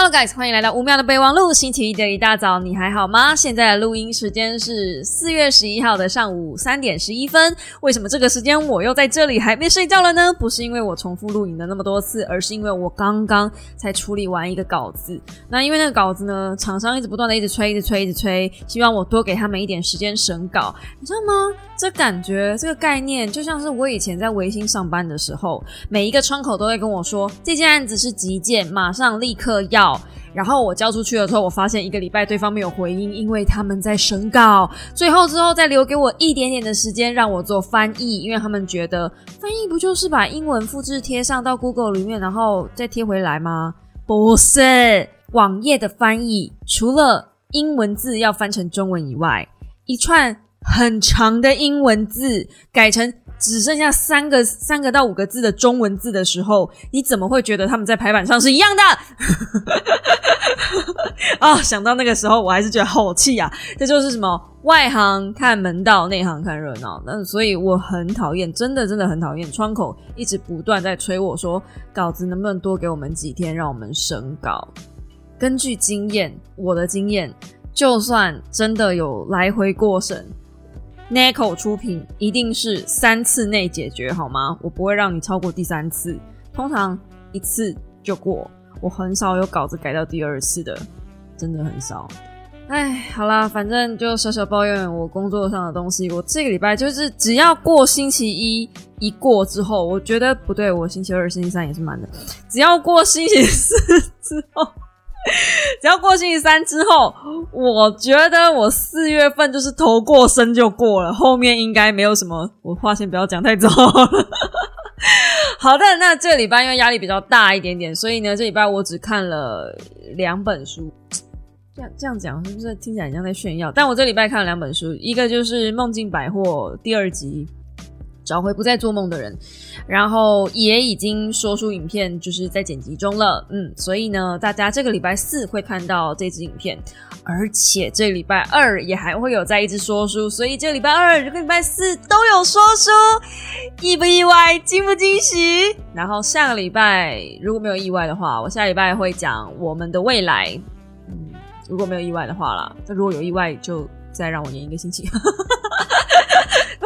Hello guys，欢迎来到五秒的备忘录。星期一的一大早，你还好吗？现在的录音时间是四月十一号的上午三点十一分。为什么这个时间我又在这里还没睡觉了呢？不是因为我重复录影了那么多次，而是因为我刚刚才处理完一个稿子。那因为那个稿子呢，厂商一直不断的一直催，一直催，一直催，希望我多给他们一点时间审稿。你知道吗？这感觉，这个概念就像是我以前在维新上班的时候，每一个窗口都会跟我说，这件案子是急件，马上立刻要。然后我交出去了之后，我发现一个礼拜对方没有回音，因为他们在审稿。最后之后再留给我一点点的时间让我做翻译，因为他们觉得翻译不就是把英文复制贴上到 Google 里面，然后再贴回来吗？不是，网页的翻译除了英文字要翻成中文以外，一串很长的英文字改成。只剩下三个三个到五个字的中文字的时候，你怎么会觉得他们在排版上是一样的？啊，想到那个时候，我还是觉得好气啊！这就是什么外行看门道，内行看热闹。那所以我很讨厌，真的真的很讨厌窗口一直不断在催我说，稿子能不能多给我们几天，让我们审稿。根据经验，我的经验，就算真的有来回过审。Nico 出品一定是三次内解决好吗？我不会让你超过第三次，通常一次就过。我很少有稿子改到第二次的，真的很少。哎，好啦，反正就小小抱怨我工作上的东西。我这个礼拜就是只要过星期一一过之后，我觉得不对，我星期二、星期三也是满的。只要过星期四之后。只要过星期三之后，我觉得我四月份就是头过身就过了，后面应该没有什么。我话先不要讲太早。好的，那这礼拜因为压力比较大一点点，所以呢，这礼拜我只看了两本书。这样这样讲是不是听起来很像在炫耀？但我这礼拜看了两本书，一个就是《梦境百货》第二集。找回不再做梦的人，然后也已经说出影片，就是在剪辑中了。嗯，所以呢，大家这个礼拜四会看到这支影片，而且这礼拜二也还会有再一支说书，所以这礼拜二、这个礼拜四都有说书，意不意外？惊不惊喜？然后下个礼拜如果没有意外的话，我下礼拜会讲我们的未来。嗯，如果没有意外的话啦，那如果有意外，就再让我延一个星期。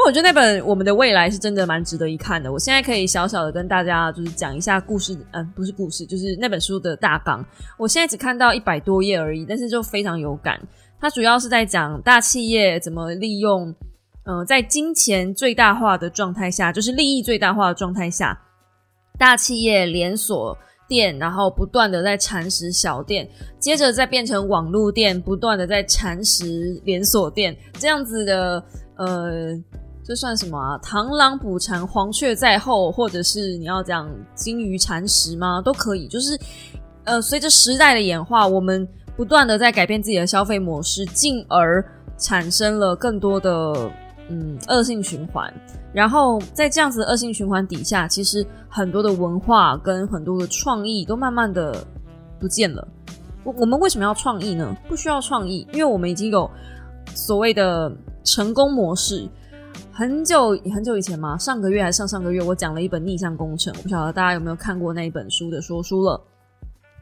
我觉得那本《我们的未来》是真的蛮值得一看的。我现在可以小小的跟大家就是讲一下故事，嗯，不是故事，就是那本书的大纲。我现在只看到一百多页而已，但是就非常有感。它主要是在讲大企业怎么利用，嗯，在金钱最大化的状态下，就是利益最大化的状态下，大企业连锁店，然后不断的在蚕食小店，接着再变成网络店，不断的在蚕食连锁店，这样子的，呃。这算什么啊？螳螂捕蝉，黄雀在后，或者是你要讲金鱼蚕食吗？都可以。就是，呃，随着时代的演化，我们不断的在改变自己的消费模式，进而产生了更多的嗯恶性循环。然后在这样子的恶性循环底下，其实很多的文化跟很多的创意都慢慢的不见了。我我们为什么要创意呢？不需要创意，因为我们已经有所谓的成功模式。很久很久以前吗？上个月还是上上个月，我讲了一本逆向工程。我不晓得大家有没有看过那一本书的说书了。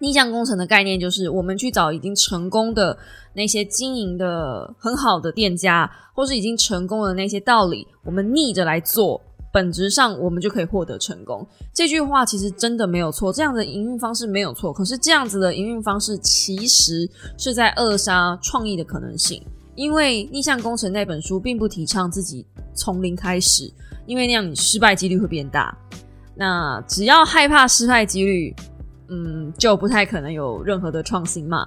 逆向工程的概念就是，我们去找已经成功的那些经营的很好的店家，或是已经成功的那些道理，我们逆着来做，本质上我们就可以获得成功。这句话其实真的没有错，这样的营运方式没有错。可是这样子的营运方式其实是在扼杀创意的可能性。因为逆向工程那本书并不提倡自己从零开始，因为那样你失败几率会变大。那只要害怕失败几率，嗯，就不太可能有任何的创新嘛。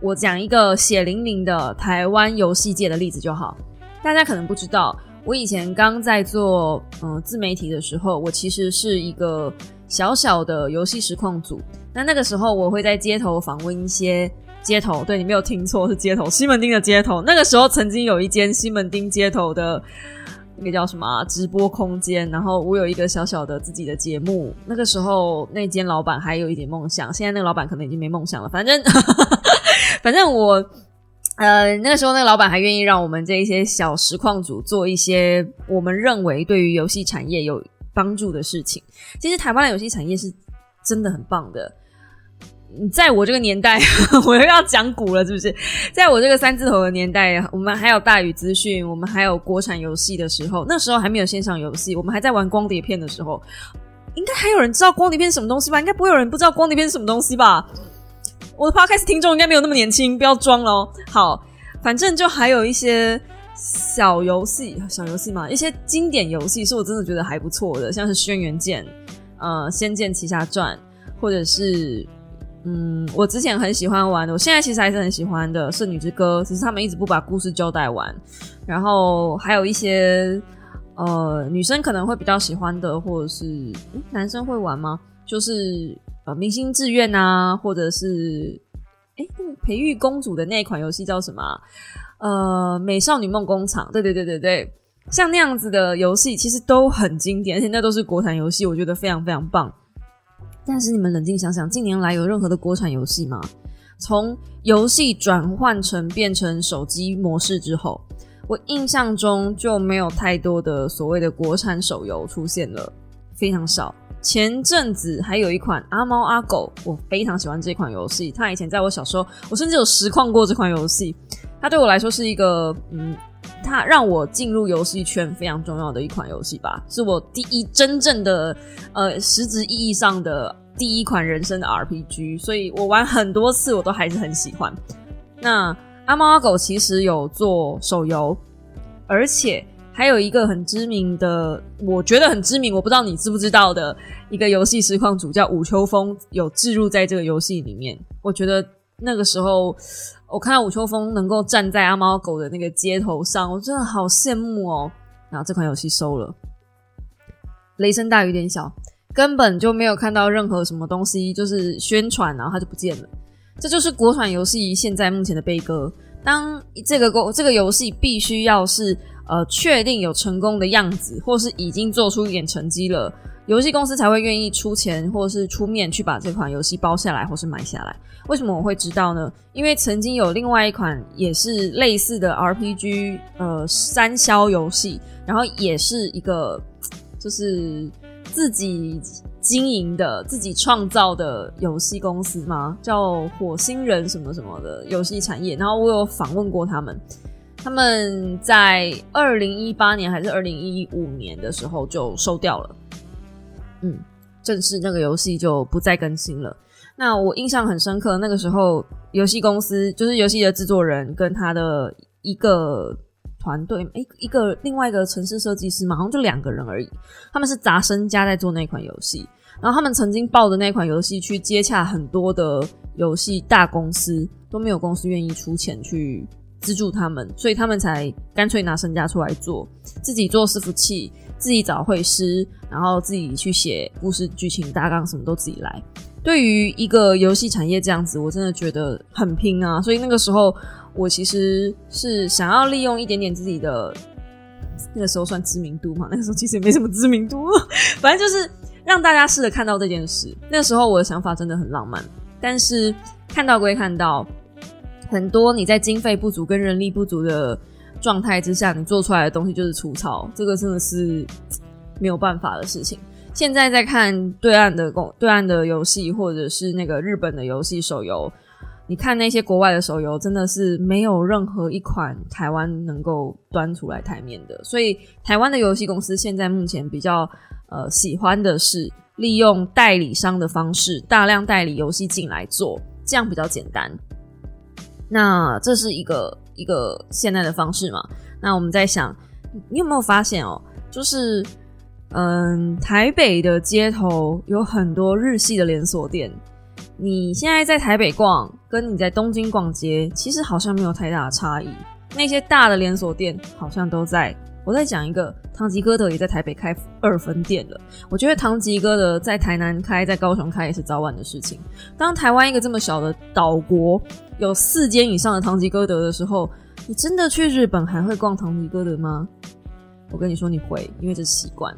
我讲一个血淋淋的台湾游戏界的例子就好。大家可能不知道，我以前刚在做嗯自媒体的时候，我其实是一个小小的游戏实况组。那那个时候，我会在街头访问一些。街头，对你没有听错，是街头。西门町的街头，那个时候曾经有一间西门町街头的那个叫什么直播空间，然后我有一个小小的自己的节目。那个时候那间老板还有一点梦想，现在那个老板可能已经没梦想了。反正 反正我呃，那个时候那个老板还愿意让我们这一些小实况组做一些我们认为对于游戏产业有帮助的事情。其实台湾的游戏产业是真的很棒的。在我这个年代，我又要讲古了，是不是？在我这个三字头的年代，我们还有大宇资讯，我们还有国产游戏的时候，那时候还没有线上游戏，我们还在玩光碟片的时候，应该还有人知道光碟片是什么东西吧？应该不会有人不知道光碟片是什么东西吧？我的 podcast 听众应该没有那么年轻，不要装喽。好，反正就还有一些小游戏，小游戏嘛，一些经典游戏是我真的觉得还不错的，像是《轩辕剑》、呃，《仙剑奇侠传》，或者是。嗯，我之前很喜欢玩的，我现在其实还是很喜欢的《圣女之歌》，只是他们一直不把故事交代完。然后还有一些呃女生可能会比较喜欢的，或者是男生会玩吗？就是呃《明星志愿》啊，或者是哎培育公主的那一款游戏叫什么？呃，《美少女梦工厂》。对对对对对，像那样子的游戏其实都很经典，而且那都是国产游戏，我觉得非常非常棒。但是你们冷静想想，近年来有任何的国产游戏吗？从游戏转换成变成手机模式之后，我印象中就没有太多的所谓的国产手游出现了，非常少。前阵子还有一款阿猫阿狗，我非常喜欢这款游戏。它以前在我小时候，我甚至有实况过这款游戏。它对我来说是一个，嗯，它让我进入游戏圈非常重要的一款游戏吧，是我第一真正的，呃，实质意义上的第一款人生的 RPG。所以我玩很多次，我都还是很喜欢。那阿猫阿狗其实有做手游，而且还有一个很知名的，我觉得很知名，我不知道你知不知道的一个游戏实况主叫武秋风，有置入在这个游戏里面。我觉得那个时候。我看到吴秋风能够站在阿猫狗的那个街头上，我真的好羡慕哦。然后这款游戏收了，雷声大雨点小，根本就没有看到任何什么东西，就是宣传，然后它就不见了。这就是国产游戏现在目前的悲歌。当这个公这个游戏必须要是呃确定有成功的样子，或是已经做出一点成绩了。游戏公司才会愿意出钱或是出面去把这款游戏包下来或是买下来。为什么我会知道呢？因为曾经有另外一款也是类似的 RPG，呃，三消游戏，然后也是一个 就是自己经营的、自己创造的游戏公司嘛，叫火星人什么什么的游戏产业。然后我有访问过他们，他们在二零一八年还是二零一五年的时候就收掉了。嗯，正式那个游戏就不再更新了。那我印象很深刻，那个时候游戏公司就是游戏的制作人跟他的一个团队，诶，一个另外一个城市设计师嘛，好像就两个人而已。他们是砸身家在做那款游戏，然后他们曾经抱着那款游戏去接洽很多的游戏大公司，都没有公司愿意出钱去资助他们，所以他们才干脆拿身家出来做，自己做伺服器。自己找会师，然后自己去写故事剧情大纲，什么都自己来。对于一个游戏产业这样子，我真的觉得很拼啊！所以那个时候，我其实是想要利用一点点自己的 那个时候算知名度嘛。那个时候其实也没什么知名度，反正就是让大家试着看到这件事。那时候我的想法真的很浪漫，但是看到归看到，很多你在经费不足跟人力不足的。状态之下，你做出来的东西就是粗糙，这个真的是没有办法的事情。现在在看对岸的公对岸的游戏，或者是那个日本的游戏手游，你看那些国外的手游，真的是没有任何一款台湾能够端出来台面的。所以，台湾的游戏公司现在目前比较呃喜欢的是利用代理商的方式，大量代理游戏进来做，这样比较简单。那这是一个。一个现在的方式嘛，那我们在想，你有没有发现哦？就是，嗯，台北的街头有很多日系的连锁店。你现在在台北逛，跟你在东京逛街，其实好像没有太大的差异。那些大的连锁店好像都在。我在讲一个，唐吉诃德也在台北开二分店了。我觉得唐吉诃德在台南开，在高雄开也是早晚的事情。当台湾一个这么小的岛国有四间以上的唐吉诃德的时候，你真的去日本还会逛唐吉诃德吗？我跟你说你会，因为这是习惯。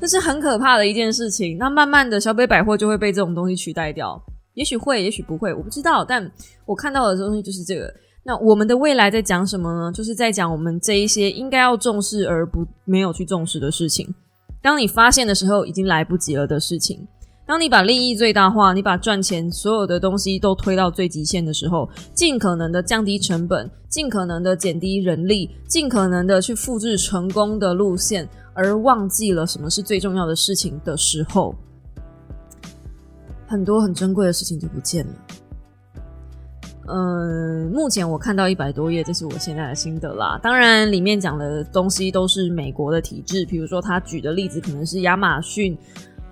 这是很可怕的一件事情。那慢慢的小北百货就会被这种东西取代掉。也许会，也许不会，我不知道。但我看到的东西就是这个。那我们的未来在讲什么呢？就是在讲我们这一些应该要重视而不没有去重视的事情。当你发现的时候，已经来不及了的事情。当你把利益最大化，你把赚钱所有的东西都推到最极限的时候，尽可能的降低成本，尽可能的减低人力，尽可能的去复制成功的路线，而忘记了什么是最重要的事情的时候，很多很珍贵的事情就不见了。嗯，目前我看到一百多页，这是我现在的心得啦。当然，里面讲的东西都是美国的体制，比如说他举的例子可能是亚马逊。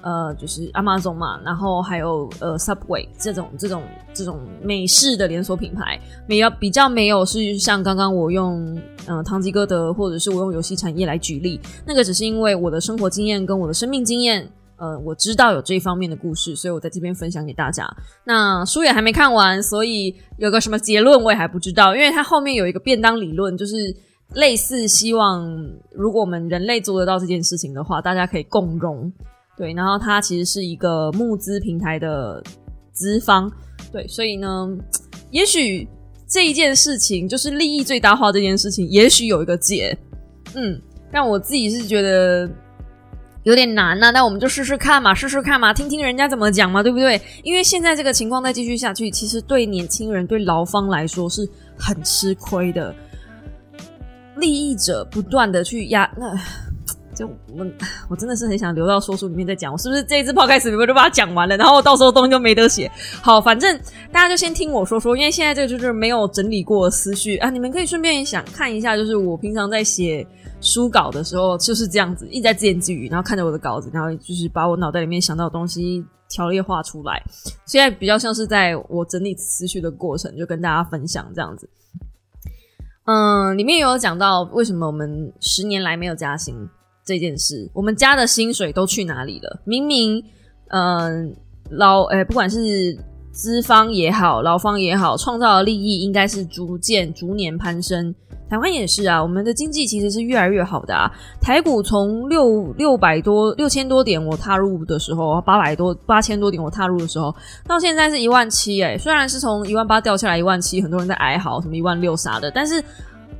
呃，就是 Amazon 嘛，然后还有呃 Subway 这种这种这种美式的连锁品牌，没有比较没有是像刚刚我用嗯唐吉诃德或者是我用游戏产业来举例，那个只是因为我的生活经验跟我的生命经验，呃，我知道有这一方面的故事，所以我在这边分享给大家。那书也还没看完，所以有个什么结论我也还不知道，因为它后面有一个便当理论，就是类似希望如果我们人类做得到这件事情的话，大家可以共荣。对，然后它其实是一个募资平台的资方，对，所以呢，也许这一件事情就是利益最大化这件事情，也许有一个解，嗯，但我自己是觉得有点难呐，那我们就试试看嘛，试试看嘛，听听人家怎么讲嘛，对不对？因为现在这个情况再继续下去，其实对年轻人、对劳方来说是很吃亏的，利益者不断的去压那。就我，我真的是很想留到说书里面再讲。我是不是这一次抛开始，我就把它讲完了？然后到时候东西就没得写。好，反正大家就先听我说说，因为现在这个就是没有整理过思绪啊。你们可以顺便想看一下，就是我平常在写书稿的时候就是这样子，一直在自言自语，然后看着我的稿子，然后就是把我脑袋里面想到的东西条列画出来。现在比较像是在我整理思绪的过程，就跟大家分享这样子。嗯，里面有讲到为什么我们十年来没有加薪。这件事，我们家的薪水都去哪里了？明明，嗯，劳，诶，不管是资方也好，劳方也好，创造的利益应该是逐渐、逐年攀升。台湾也是啊，我们的经济其实是越来越好的啊。台股从六六百多、六千多点我踏入的时候，八百多、八千多点我踏入的时候，到现在是一万七，哎，虽然是从一万八掉下来一万七，很多人在哀嚎什么一万六啥的，但是。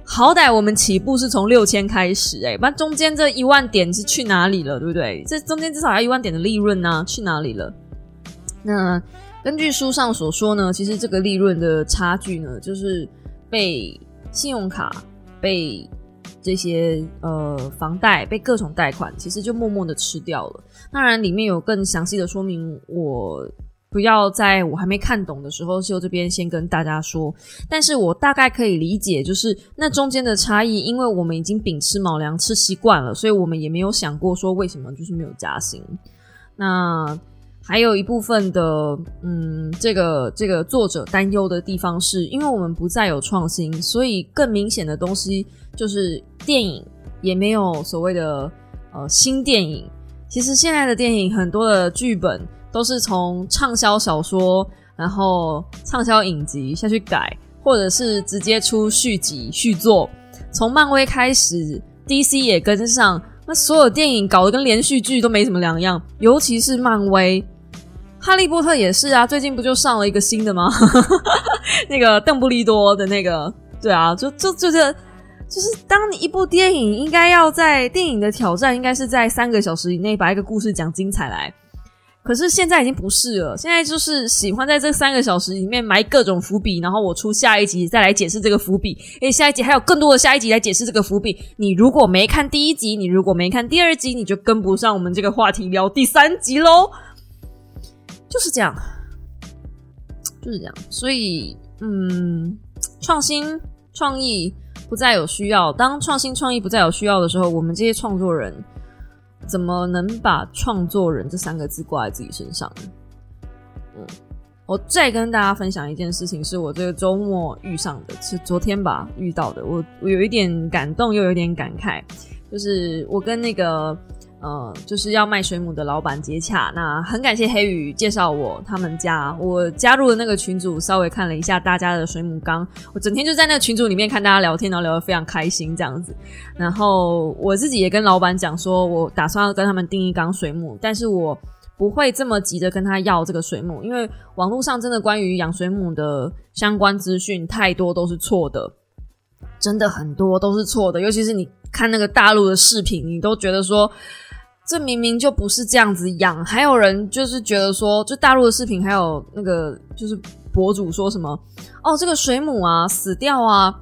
好歹我们起步是从六千开始，哎，那中间这一万点是去哪里了，对不对？这中间至少要一万点的利润呢，去哪里了？那根据书上所说呢，其实这个利润的差距呢，就是被信用卡、被这些呃房贷、被各种贷款，其实就默默的吃掉了。当然，里面有更详细的说明，我。不要在我还没看懂的时候，就这边先跟大家说。但是我大概可以理解，就是那中间的差异，因为我们已经秉吃卯粮吃习惯了，所以我们也没有想过说为什么就是没有加薪。那还有一部分的，嗯，这个这个作者担忧的地方，是因为我们不再有创新，所以更明显的东西就是电影也没有所谓的呃新电影。其实现在的电影很多的剧本。都是从畅销小说，然后畅销影集下去改，或者是直接出续集续作。从漫威开始，DC 也跟上，那所有电影搞得跟连续剧都没什么两样。尤其是漫威，哈利波特也是啊，最近不就上了一个新的吗？那个邓布利多的那个，对啊，就就就是，就是当你一部电影应该要在电影的挑战，应该是在三个小时以内把一个故事讲精彩来。可是现在已经不是了，现在就是喜欢在这三个小时里面埋各种伏笔，然后我出下一集再来解释这个伏笔。诶，下一集还有更多的下一集来解释这个伏笔。你如果没看第一集，你如果没看第二集，你就跟不上我们这个话题聊第三集喽。就是这样，就是这样。所以，嗯，创新创意不再有需要。当创新创意不再有需要的时候，我们这些创作人。怎么能把创作人这三个字挂在自己身上呢？嗯，我再跟大家分享一件事情，是我这个周末遇上的，是昨天吧遇到的。我我有一点感动，又有点感慨，就是我跟那个。嗯，就是要卖水母的老板接洽。那很感谢黑羽介绍我他们家，我加入了那个群组，稍微看了一下大家的水母缸。我整天就在那个群组里面看大家聊天，然后聊得非常开心这样子。然后我自己也跟老板讲说，我打算要跟他们订一缸水母，但是我不会这么急着跟他要这个水母，因为网络上真的关于养水母的相关资讯太多都是错的，真的很多都是错的。尤其是你看那个大陆的视频，你都觉得说这明明就不是这样子养。还有人就是觉得说，就大陆的视频，还有那个就是博主说什么哦，这个水母啊死掉啊，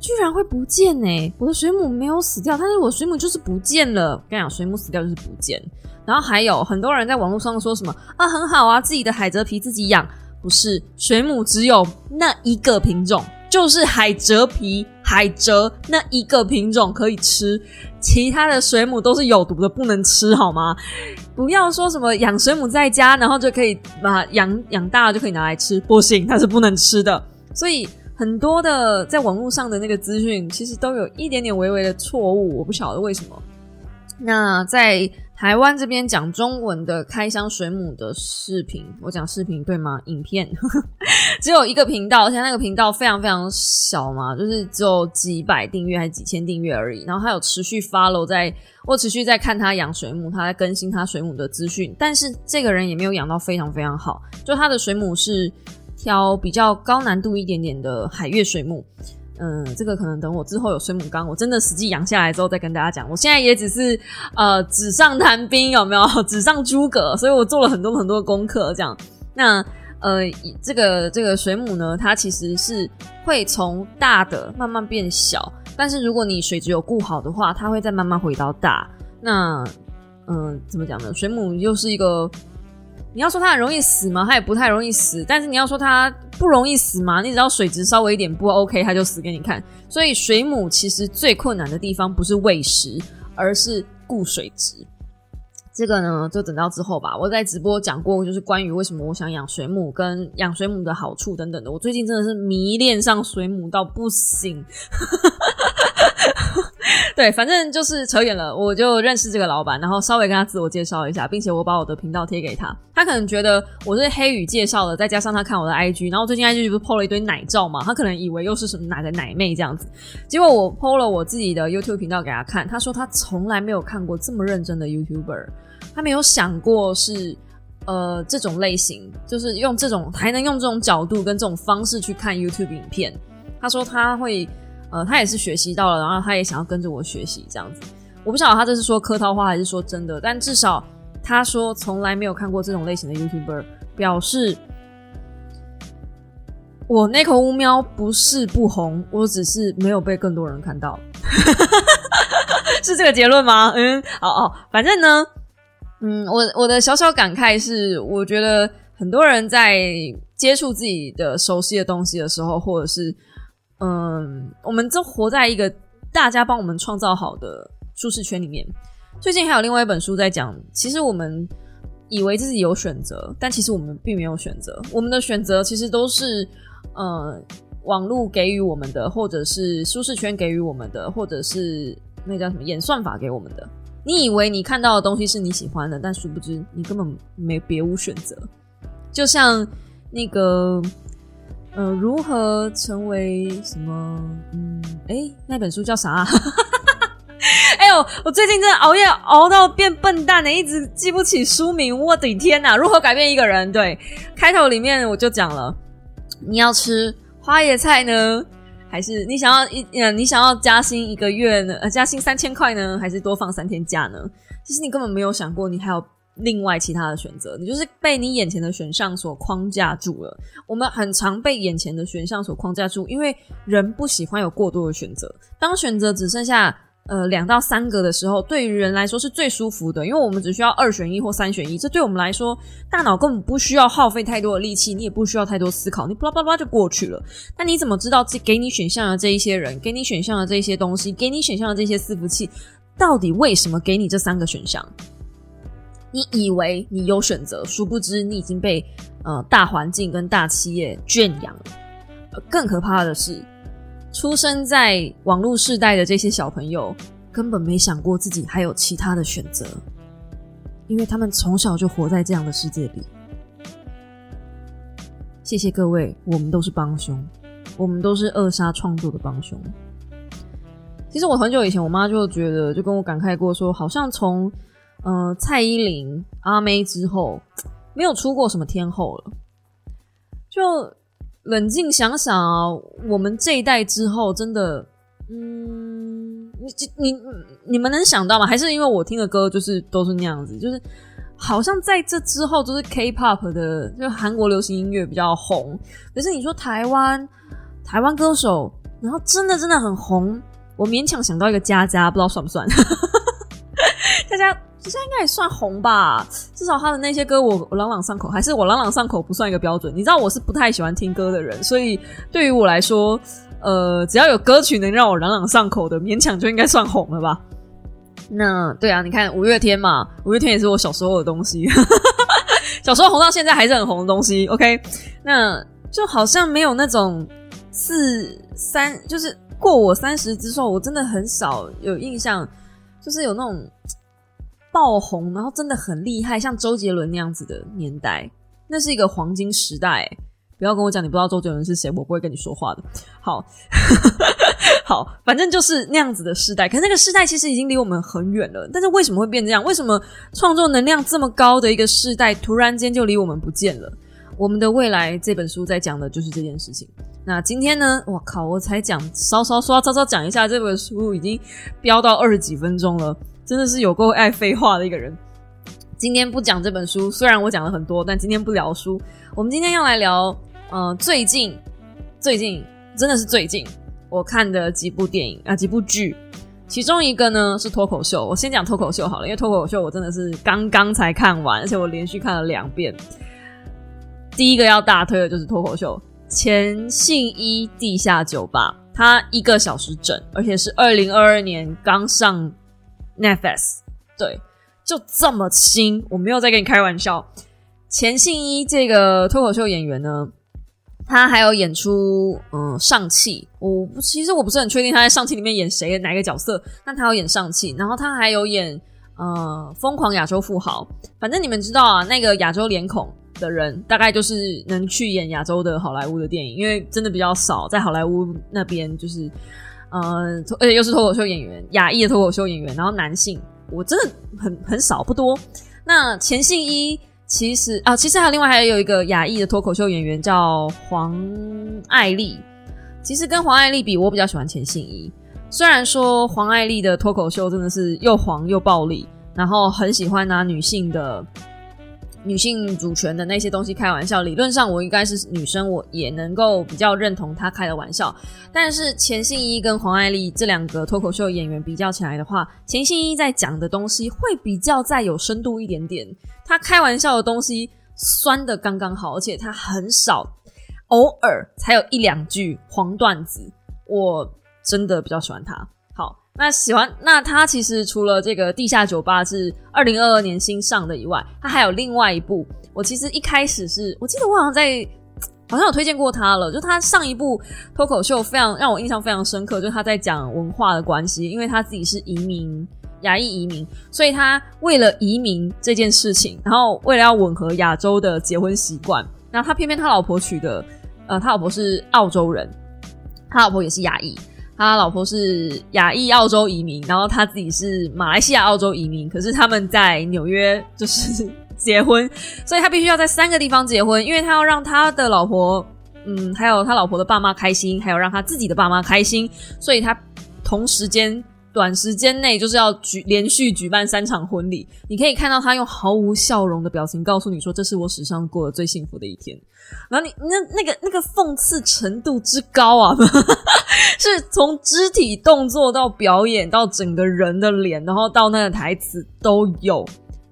居然会不见呢？我的水母没有死掉，但是我水母就是不见了。跟你讲，水母死掉就是不见。然后还有很多人在网络上说什么啊，很好啊，自己的海蜇皮自己养，不是水母只有那一个品种，就是海蜇皮海蜇那一个品种可以吃，其他的水母都是有毒的，不能吃好吗？不要说什么养水母在家，然后就可以把养养大了就可以拿来吃，不行，它是不能吃的。所以很多的在网络上的那个资讯，其实都有一点点微微的错误，我不晓得为什么。那在。台湾这边讲中文的开箱水母的视频，我讲视频对吗？影片 只有一个频道，现在那个频道非常非常小嘛，就是只有几百订阅还是几千订阅而已。然后他有持续 follow 在，我持续在看他养水母，他在更新他水母的资讯。但是这个人也没有养到非常非常好，就他的水母是挑比较高难度一点点的海月水母。嗯，这个可能等我之后有水母缸，我真的实际养下来之后再跟大家讲。我现在也只是呃纸上谈兵，有没有 纸上诸葛？所以我做了很多很多的功课，这样。那呃，这个这个水母呢，它其实是会从大的慢慢变小，但是如果你水质有顾好的话，它会再慢慢回到大。那嗯，怎么讲呢？水母又是一个。你要说它很容易死吗？它也不太容易死。但是你要说它不容易死吗？你只要水质稍微一点不 OK，它就死给你看。所以水母其实最困难的地方不是喂食，而是固水质。这个呢，就等到之后吧。我在直播讲过，就是关于为什么我想养水母，跟养水母的好处等等的。我最近真的是迷恋上水母到不行。对，反正就是扯远了，我就认识这个老板，然后稍微跟他自我介绍一下，并且我把我的频道贴给他。他可能觉得我是黑羽介绍的，再加上他看我的 IG，然后最近 IG 不是 PO 了一堆奶照嘛，他可能以为又是什么哪个奶妹这样子。结果我 PO 了我自己的 YouTube 频道给他看，他说他从来没有看过这么认真的 YouTuber，他没有想过是呃这种类型，就是用这种还能用这种角度跟这种方式去看 YouTube 影片。他说他会。呃，他也是学习到了，然后他也想要跟着我学习这样子。我不晓得他这是说客套话还是说真的，但至少他说从来没有看过这种类型的 YouTuber，表示我那口乌喵不是不红，我只是没有被更多人看到，是这个结论吗？嗯，哦哦，反正呢，嗯，我我的小小感慨是，我觉得很多人在接触自己的熟悉的东西的时候，或者是。嗯，我们就活在一个大家帮我们创造好的舒适圈里面。最近还有另外一本书在讲，其实我们以为自己有选择，但其实我们并没有选择。我们的选择其实都是，呃，网络给予我们的，或者是舒适圈给予我们的，或者是那叫什么演算法给我们的。你以为你看到的东西是你喜欢的，但殊不知你根本没别无选择。就像那个。呃，如何成为什么？嗯，哎，那本书叫啥？哎呦，我最近真的熬夜熬到变笨蛋呢，一直记不起书名。我的天哪！如何改变一个人？对，开头里面我就讲了，你要吃花椰菜呢，还是你想要一呃，你想要加薪一个月呢？呃，加薪三千块呢，还是多放三天假呢？其实你根本没有想过，你还有。另外其他的选择，你就是被你眼前的选项所框架住了。我们很常被眼前的选项所框架住，因为人不喜欢有过多的选择。当选择只剩下呃两到三个的时候，对于人来说是最舒服的，因为我们只需要二选一或三选一。这对我们来说，大脑根本不需要耗费太多的力气，你也不需要太多思考，你巴拉巴拉就过去了。那你怎么知道这给你选项的这一些人，给你选项的这些东西，给你选项的这些伺服器，到底为什么给你这三个选项？你以为你有选择，殊不知你已经被呃大环境跟大企业圈养了。更可怕的是，出生在网络世代的这些小朋友，根本没想过自己还有其他的选择，因为他们从小就活在这样的世界里。谢谢各位，我们都是帮凶，我们都是扼杀创作的帮凶。其实我很久以前，我妈就觉得，就跟我感慨过，说好像从。呃，蔡依林、阿妹之后，没有出过什么天后了。就冷静想想啊，我们这一代之后，真的，嗯，你你你们能想到吗？还是因为我听的歌就是都是那样子，就是好像在这之后都是 K-pop 的，就韩国流行音乐比较红。可是你说台湾台湾歌手，然后真的真的很红，我勉强想到一个佳佳，不知道算不算？佳佳。其实应该也算红吧，至少他的那些歌我朗朗上口，还是我朗朗上口不算一个标准。你知道我是不太喜欢听歌的人，所以对于我来说，呃，只要有歌曲能让我朗朗上口的，勉强就应该算红了吧。那对啊，你看五月天嘛，五月天也是我小时候的东西，小时候红到现在还是很红的东西。OK，那就好像没有那种四三，就是过我三十之后，我真的很少有印象，就是有那种。爆红，然后真的很厉害，像周杰伦那样子的年代，那是一个黄金时代。不要跟我讲你不知道周杰伦是谁，我不会跟你说话的。好，好，反正就是那样子的时代。可是那个时代其实已经离我们很远了。但是为什么会变这样？为什么创作能量这么高的一个时代，突然间就离我们不见了？我们的未来这本书在讲的就是这件事情。那今天呢？我靠，我才讲稍稍说稍稍讲一下这本书，已经飙到二十几分钟了。真的是有够爱废话的一个人。今天不讲这本书，虽然我讲了很多，但今天不聊书。我们今天要来聊，呃，最近最近真的是最近我看的几部电影啊，几部剧。其中一个呢是脱口秀，我先讲脱口秀好了，因为脱口秀我真的是刚刚才看完，而且我连续看了两遍。第一个要大推的就是脱口秀《钱信一地下酒吧》，它一个小时整，而且是二零二二年刚上。Netflix，对，就这么新，我没有在跟你开玩笑。钱信一这个脱口秀演员呢，他还有演出嗯上汽，我其实我不是很确定他在上汽里面演谁哪一个角色，但他有演上汽，然后他还有演呃疯狂亚洲富豪，反正你们知道啊，那个亚洲脸孔的人，大概就是能去演亚洲的好莱坞的电影，因为真的比较少在好莱坞那边就是。呃，而且又是脱口秀演员，亚裔的脱口秀演员，然后男性，我真的很很少不多。那钱信一其实啊，其实还有另外还有一个亚裔的脱口秀演员叫黄爱丽。其实跟黄爱丽比，我比较喜欢钱信一。虽然说黄爱丽的脱口秀真的是又黄又暴力，然后很喜欢拿女性的。女性主权的那些东西开玩笑，理论上我应该是女生，我也能够比较认同他开的玩笑。但是钱信一跟黄爱丽这两个脱口秀演员比较起来的话，钱信一在讲的东西会比较再有深度一点点。他开玩笑的东西酸的刚刚好，而且他很少，偶尔才有一两句黄段子，我真的比较喜欢他。那喜欢那他其实除了这个地下酒吧是二零二二年新上的以外，他还有另外一部。我其实一开始是我记得我好像在好像有推荐过他了，就他上一部脱口秀非常让我印象非常深刻，就是他在讲文化的关系，因为他自己是移民，亚裔移民，所以他为了移民这件事情，然后为了要吻合亚洲的结婚习惯，那他偏偏他老婆娶的，呃，他老婆是澳洲人，他老婆也是亚裔。他老婆是亚裔澳洲移民，然后他自己是马来西亚澳洲移民，可是他们在纽约就是结婚，所以他必须要在三个地方结婚，因为他要让他的老婆，嗯，还有他老婆的爸妈开心，还有让他自己的爸妈开心，所以他同时间短时间内就是要举连续举办三场婚礼。你可以看到他用毫无笑容的表情告诉你说：“这是我史上过的最幸福的一天。”然后你那那个那个讽刺程度之高啊！是从肢体动作到表演到整个人的脸，然后到那个台词都有，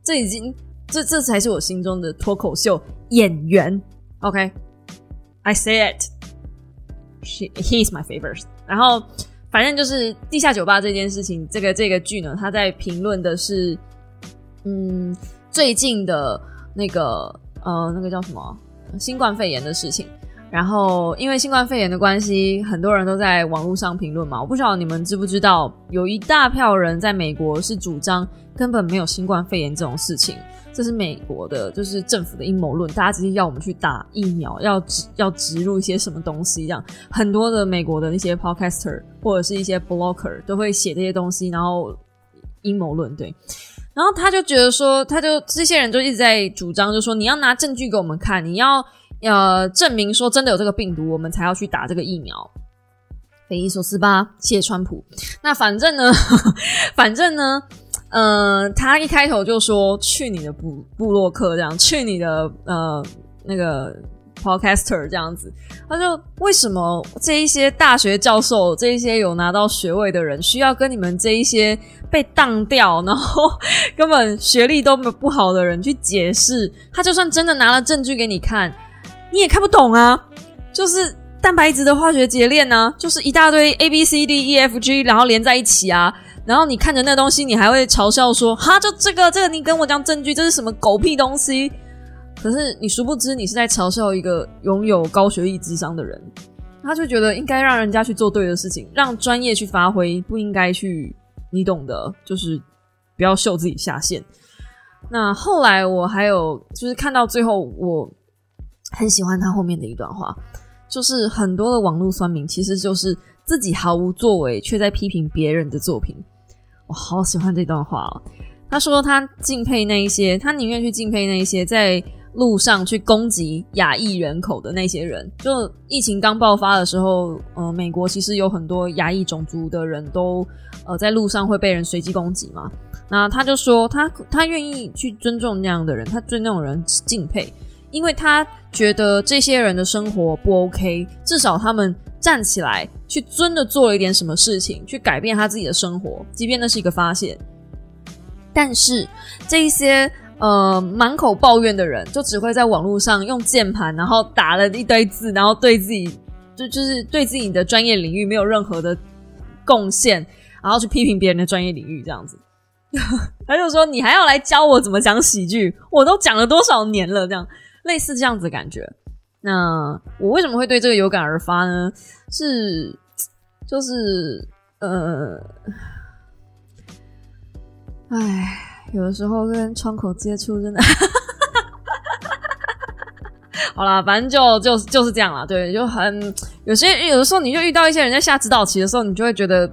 这已经这这才是我心中的脱口秀演员。OK，I say it，he he is my favorite。然后反正就是地下酒吧这件事情，这个这个剧呢，他在评论的是，嗯，最近的那个呃那个叫什么新冠肺炎的事情。然后，因为新冠肺炎的关系，很多人都在网络上评论嘛。我不知道你们知不知道，有一大票人在美国是主张根本没有新冠肺炎这种事情，这是美国的，就是政府的阴谋论。大家直接要我们去打疫苗，要植要植入一些什么东西，这样很多的美国的那些 podcaster 或者是一些 blogger 都会写这些东西，然后阴谋论对。然后他就觉得说，他就这些人就一直在主张，就说你要拿证据给我们看，你要呃证明说真的有这个病毒，我们才要去打这个疫苗。匪夷所思吧？谢川普。那反正呢，反正呢，呃，他一开头就说去你的部部落客这样，去你的呃那个 podcaster 这样子。他就为什么这一些大学教授，这一些有拿到学位的人，需要跟你们这一些被当掉，然后根本学历都不好的人去解释？他就算真的拿了证据给你看，你也看不懂啊！就是。蛋白质的化学结链呢，就是一大堆 A B C D E F G，然后连在一起啊。然后你看着那东西，你还会嘲笑说：“哈，就这个，这个你跟我讲证据，这是什么狗屁东西？”可是你殊不知，你是在嘲笑一个拥有高学历智商的人。他就觉得应该让人家去做对的事情，让专业去发挥，不应该去，你懂的，就是不要秀自己下限。那后来我还有就是看到最后，我很喜欢他后面的一段话。就是很多的网络酸民，其实就是自己毫无作为，却在批评别人的作品。我好喜欢这段话哦。他说他敬佩那一些，他宁愿去敬佩那一些在路上去攻击亚裔人口的那些人。就疫情刚爆发的时候，呃，美国其实有很多亚裔种族的人都呃在路上会被人随机攻击嘛。那他就说他他愿意去尊重那样的人，他对那种人敬佩。因为他觉得这些人的生活不 OK，至少他们站起来去真的做了一点什么事情，去改变他自己的生活，即便那是一个发现。但是这一些呃满口抱怨的人，就只会在网络上用键盘，然后打了一堆字，然后对自己就就是对自己的专业领域没有任何的贡献，然后去批评别人的专业领域，这样子。他就说：“你还要来教我怎么讲喜剧？我都讲了多少年了，这样。”类似这样子的感觉，那我为什么会对这个有感而发呢？是，就是呃，哎，有的时候跟窗口接触真的，好啦，反正就就就是这样啦。对，就很有些有的时候你就遇到一些人在下指导棋的时候，你就会觉得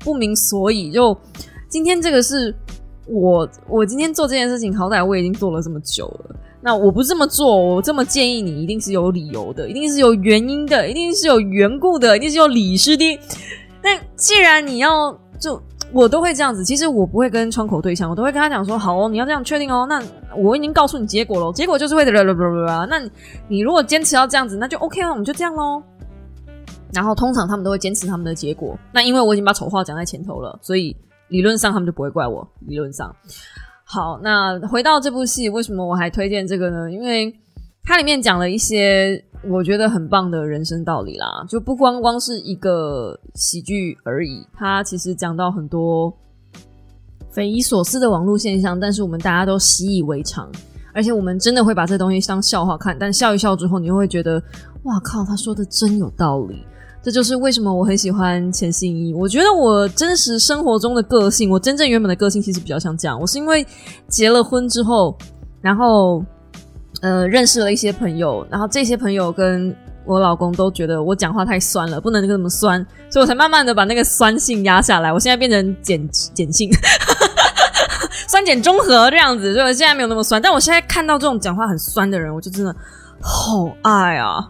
不明所以。就今天这个是我，我今天做这件事情，好歹我已经做了这么久了。那我不这么做，我这么建议你，一定是有理由的，一定是有原因的，一定是有缘故的，一定是有理师的。那既然你要就我都会这样子，其实我不会跟窗口对象，我都会跟他讲说，好哦，你要这样确定哦。那我已经告诉你结果了，结果就是会的，那你如果坚持要这样子，那就 OK 了，我们就这样喽。然后通常他们都会坚持他们的结果。那因为我已经把丑话讲在前头了，所以理论上他们就不会怪我。理论上。好，那回到这部戏，为什么我还推荐这个呢？因为它里面讲了一些我觉得很棒的人生道理啦，就不光光是一个喜剧而已，它其实讲到很多匪夷所思的网络现象，但是我们大家都习以为常，而且我们真的会把这东西当笑话看，但笑一笑之后，你又会觉得，哇靠，他说的真有道理。这就是为什么我很喜欢钱信一。我觉得我真实生活中的个性，我真正原本的个性其实比较像这样。我是因为结了婚之后，然后呃认识了一些朋友，然后这些朋友跟我老公都觉得我讲话太酸了，不能那么酸，所以我才慢慢的把那个酸性压下来。我现在变成碱碱性，酸碱中和这样子，所以我现在没有那么酸。但我现在看到这种讲话很酸的人，我就真的。好爱啊！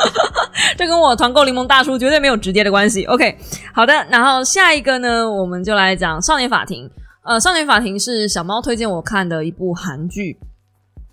这跟我团购柠檬大叔绝对没有直接的关系。OK，好的，然后下一个呢，我们就来讲《少年法庭》。呃，《少年法庭》是小猫推荐我看的一部韩剧。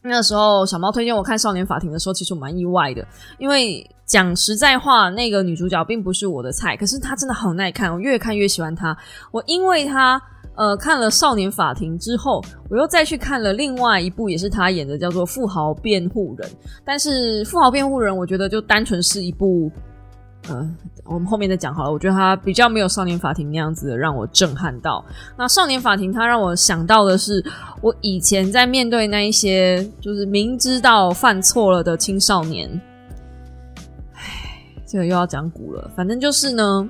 那时候小猫推荐我看《少年法庭》的时候，其实我蛮意外的，因为讲实在话，那个女主角并不是我的菜，可是她真的好耐看，我越看越喜欢她。我因为她。呃，看了《少年法庭》之后，我又再去看了另外一部，也是他演的，叫做《富豪辩护人》。但是《富豪辩护人》，我觉得就单纯是一部，呃，我们后面再讲好了。我觉得他比较没有《少年法庭》那样子让我震撼到。那《少年法庭》他让我想到的是，我以前在面对那一些就是明知道犯错了的青少年，唉，这个又要讲古了。反正就是呢。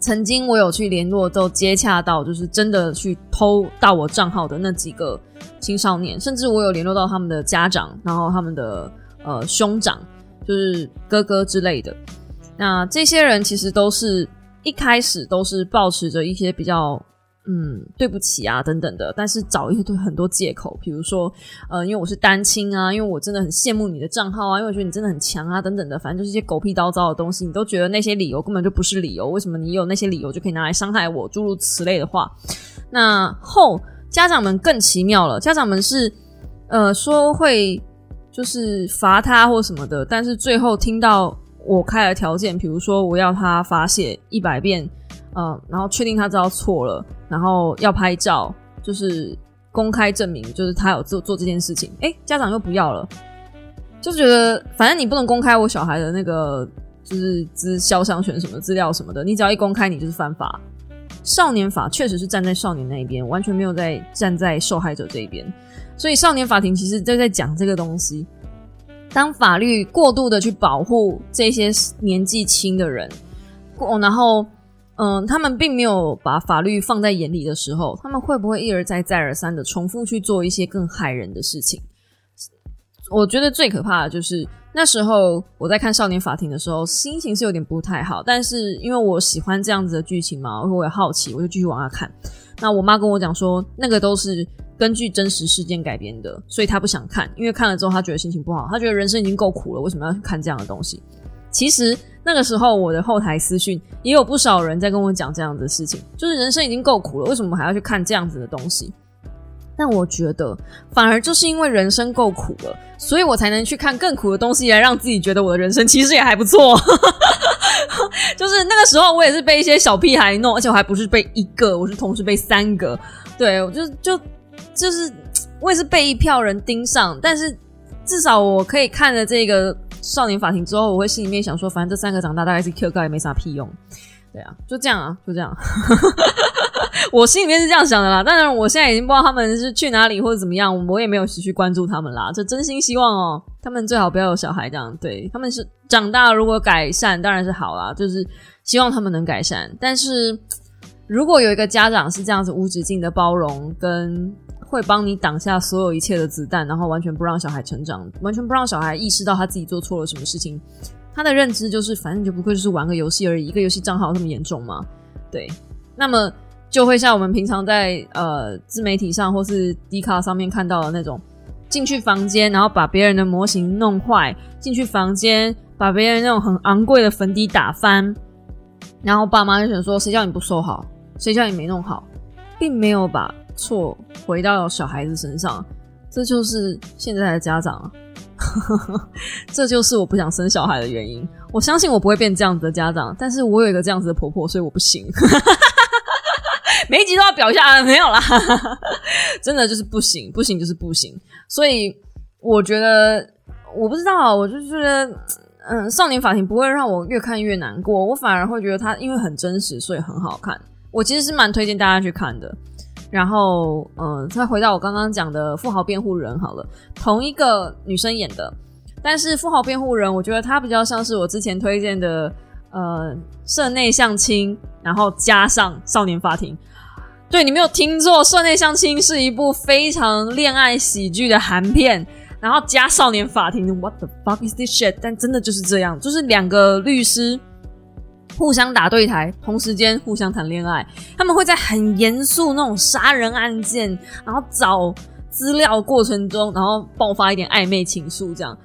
曾经我有去联络，都接洽到，就是真的去偷盗我账号的那几个青少年，甚至我有联络到他们的家长，然后他们的呃兄长，就是哥哥之类的。那这些人其实都是一开始都是保持着一些比较嗯，对不起啊，等等的，但是找一堆很多借口，比如说，呃，因为我是单亲啊，因为我真的很羡慕你的账号啊，因为我觉得你真的很强啊，等等的，反正就是一些狗屁叨叨的东西，你都觉得那些理由根本就不是理由，为什么你有那些理由就可以拿来伤害我？诸如此类的话。那后家长们更奇妙了，家长们是呃说会就是罚他或什么的，但是最后听到我开了条件，比如说我要他罚写一百遍。嗯，然后确定他知道错了，然后要拍照，就是公开证明，就是他有做做这件事情。哎，家长又不要了，就是觉得反正你不能公开我小孩的那个就是资肖像权什么资料什么的，你只要一公开，你就是犯法。少年法确实是站在少年那一边，完全没有在站在受害者这一边。所以少年法庭其实就在讲这个东西：当法律过度的去保护这些年纪轻的人，过然后。嗯，他们并没有把法律放在眼里的时候，他们会不会一而再、再而三的重复去做一些更害人的事情？我觉得最可怕的就是那时候我在看《少年法庭》的时候，心情是有点不太好。但是因为我喜欢这样子的剧情嘛，我也好奇，我就继续往下看。那我妈跟我讲说，那个都是根据真实事件改编的，所以她不想看，因为看了之后她觉得心情不好，她觉得人生已经够苦了，为什么要去看这样的东西？其实。那个时候，我的后台私讯也有不少人在跟我讲这样子的事情，就是人生已经够苦了，为什么还要去看这样子的东西？但我觉得，反而就是因为人生够苦了，所以我才能去看更苦的东西，来让自己觉得我的人生其实也还不错。就是那个时候，我也是被一些小屁孩弄，而且我还不是被一个，我是同时被三个。对，我就就就是我也是被一票人盯上，但是至少我可以看着这个。少年法庭之后，我会心里面想说，反正这三个长大大概是 Q 高也没啥屁用，对啊，就这样啊，就这样。我心里面是这样想的啦。当然，我现在已经不知道他们是去哪里或者怎么样，我也没有持续关注他们啦。这真心希望哦，他们最好不要有小孩这样。对他们是长大如果改善，当然是好啦，就是希望他们能改善。但是如果有一个家长是这样子无止境的包容跟。会帮你挡下所有一切的子弹，然后完全不让小孩成长，完全不让小孩意识到他自己做错了什么事情。他的认知就是，反正就不愧就是玩个游戏而已，一个游戏账号那么严重吗？对，那么就会像我们平常在呃自媒体上或是 D 卡上面看到的那种，进去房间然后把别人的模型弄坏，进去房间把别人那种很昂贵的粉底打翻，然后爸妈就想说，谁叫你不收好，谁叫你没弄好，并没有把。错回到小孩子身上，这就是现在的家长，这就是我不想生小孩的原因。我相信我不会变这样子的家长，但是我有一个这样子的婆婆，所以我不行。每一集都要表一下，没有啦，真的就是不行，不行就是不行。所以我觉得，我不知道，我就觉得，嗯，少年法庭不会让我越看越难过，我反而会觉得它因为很真实，所以很好看。我其实是蛮推荐大家去看的。然后，嗯，再回到我刚刚讲的富豪辩护人好了，同一个女生演的，但是富豪辩护人，我觉得她比较像是我之前推荐的，呃，社内相亲，然后加上少年法庭。对你没有听错，社内相亲是一部非常恋爱喜剧的韩片，然后加少年法庭，What the fuck is this shit？但真的就是这样，就是两个律师。互相打对台，同时间互相谈恋爱，他们会在很严肃那种杀人案件，然后找资料过程中，然后爆发一点暧昧情愫，这样，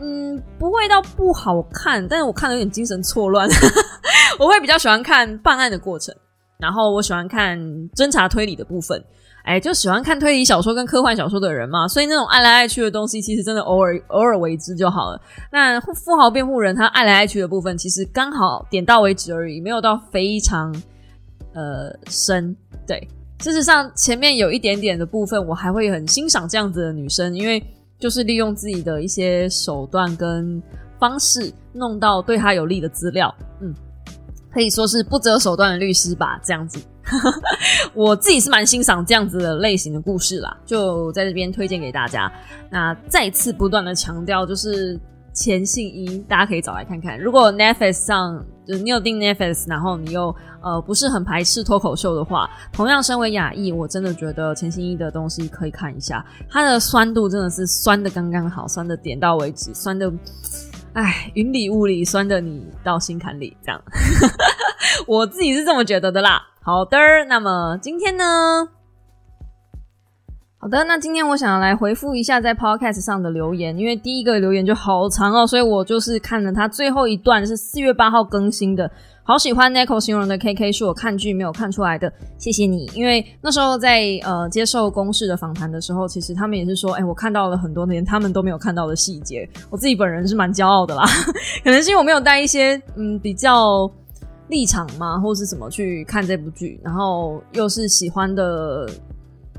嗯，不会到不好看，但是我看的有点精神错乱。我会比较喜欢看办案的过程，然后我喜欢看侦查推理的部分。哎，就喜欢看推理小说跟科幻小说的人嘛，所以那种爱来爱去的东西，其实真的偶尔偶尔为之就好了。那富豪辩护人他爱来爱去的部分，其实刚好点到为止而已，没有到非常呃深。对，事实上前面有一点点的部分，我还会很欣赏这样子的女生，因为就是利用自己的一些手段跟方式，弄到对他有利的资料。嗯，可以说是不择手段的律师吧，这样子。我自己是蛮欣赏这样子的类型的故事啦，就在这边推荐给大家。那再次不断的强调，就是钱信一，大家可以找来看看。如果 Netflix 上就你有订 Netflix，然后你又呃不是很排斥脱口秀的话，同样身为亚裔，我真的觉得钱信一的东西可以看一下。它的酸度真的是酸的刚刚好，酸的点到为止，酸的哎，云里雾里，酸的你到心坎里，这样，我自己是这么觉得的啦。好的，那么今天呢？好的，那今天我想要来回复一下在 Podcast 上的留言，因为第一个留言就好长哦，所以我就是看了他最后一段是四月八号更新的。好喜欢 Nico 形容的 KK 是我看剧没有看出来的，谢谢你。因为那时候在呃接受公式的访谈的时候，其实他们也是说，哎，我看到了很多连他们都没有看到的细节。我自己本人是蛮骄傲的啦，可能是因为我没有带一些嗯比较立场嘛，或是什么去看这部剧，然后又是喜欢的。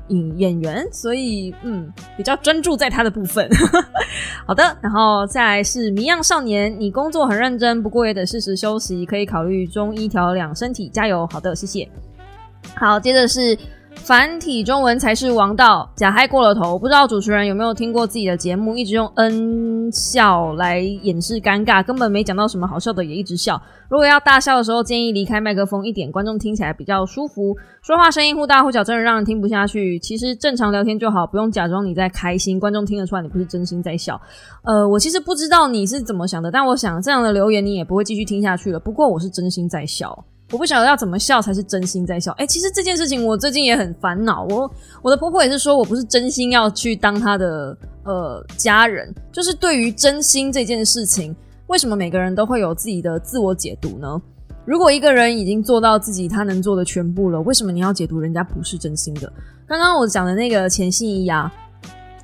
影演员，所以嗯，比较专注在他的部分。好的，然后再来是迷样少年，你工作很认真，不过也得适时休息，可以考虑中医调养身体，加油。好的，谢谢。好，接着是。繁体中文才是王道，假嗨过了头。不知道主持人有没有听过自己的节目，一直用嗯笑来掩饰尴尬，根本没讲到什么好笑的，也一直笑。如果要大笑的时候，建议离开麦克风一点，观众听起来比较舒服。说话声音忽大忽小，真的让人听不下去。其实正常聊天就好，不用假装你在开心，观众听得出来你不是真心在笑。呃，我其实不知道你是怎么想的，但我想这样的留言你也不会继续听下去了。不过我是真心在笑。我不晓得要怎么笑才是真心在笑。哎，其实这件事情我最近也很烦恼。我我的婆婆也是说我不是真心要去当她的呃家人。就是对于真心这件事情，为什么每个人都会有自己的自我解读呢？如果一个人已经做到自己他能做的全部了，为什么你要解读人家不是真心的？刚刚我讲的那个钱信一啊，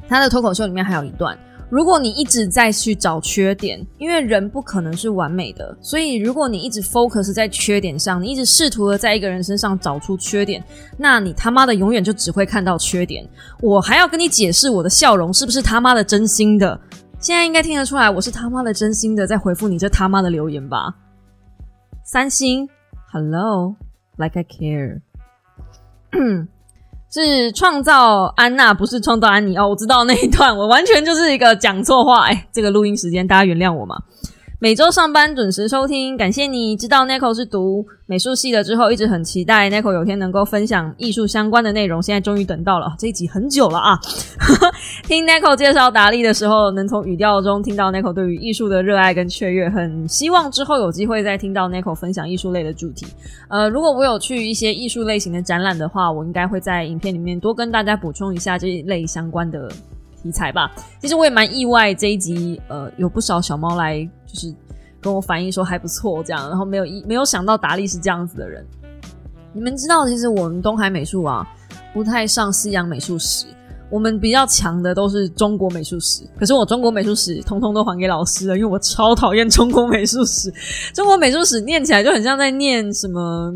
他的脱口秀里面还有一段。如果你一直在去找缺点，因为人不可能是完美的，所以如果你一直 focus 在缺点上，你一直试图的在一个人身上找出缺点，那你他妈的永远就只会看到缺点。我还要跟你解释我的笑容是不是他妈的真心的？现在应该听得出来，我是他妈的真心的在回复你这他妈的留言吧？三星，Hello，like I care。是创造安娜，不是创造安妮哦。我知道那一段，我完全就是一个讲错话。哎，这个录音时间，大家原谅我嘛。每周上班准时收听，感谢你知道 Nico 是读美术系的之后，一直很期待 Nico 有天能够分享艺术相关的内容。现在终于等到了，这一集很久了啊！听 Nico 介绍达利的时候，能从语调中听到 Nico 对于艺术的热爱跟雀跃，很希望之后有机会再听到 Nico 分享艺术类的主题。呃，如果我有去一些艺术类型的展览的话，我应该会在影片里面多跟大家补充一下这一类相关的。题材吧，其实我也蛮意外，这一集呃有不少小猫来就是跟我反映说还不错这样，然后没有一没有想到达利是这样子的人。你们知道，其实我们东海美术啊不太上西洋美术史，我们比较强的都是中国美术史。可是我中国美术史通通都还给老师了，因为我超讨厌中国美术史。中国美术史念起来就很像在念什么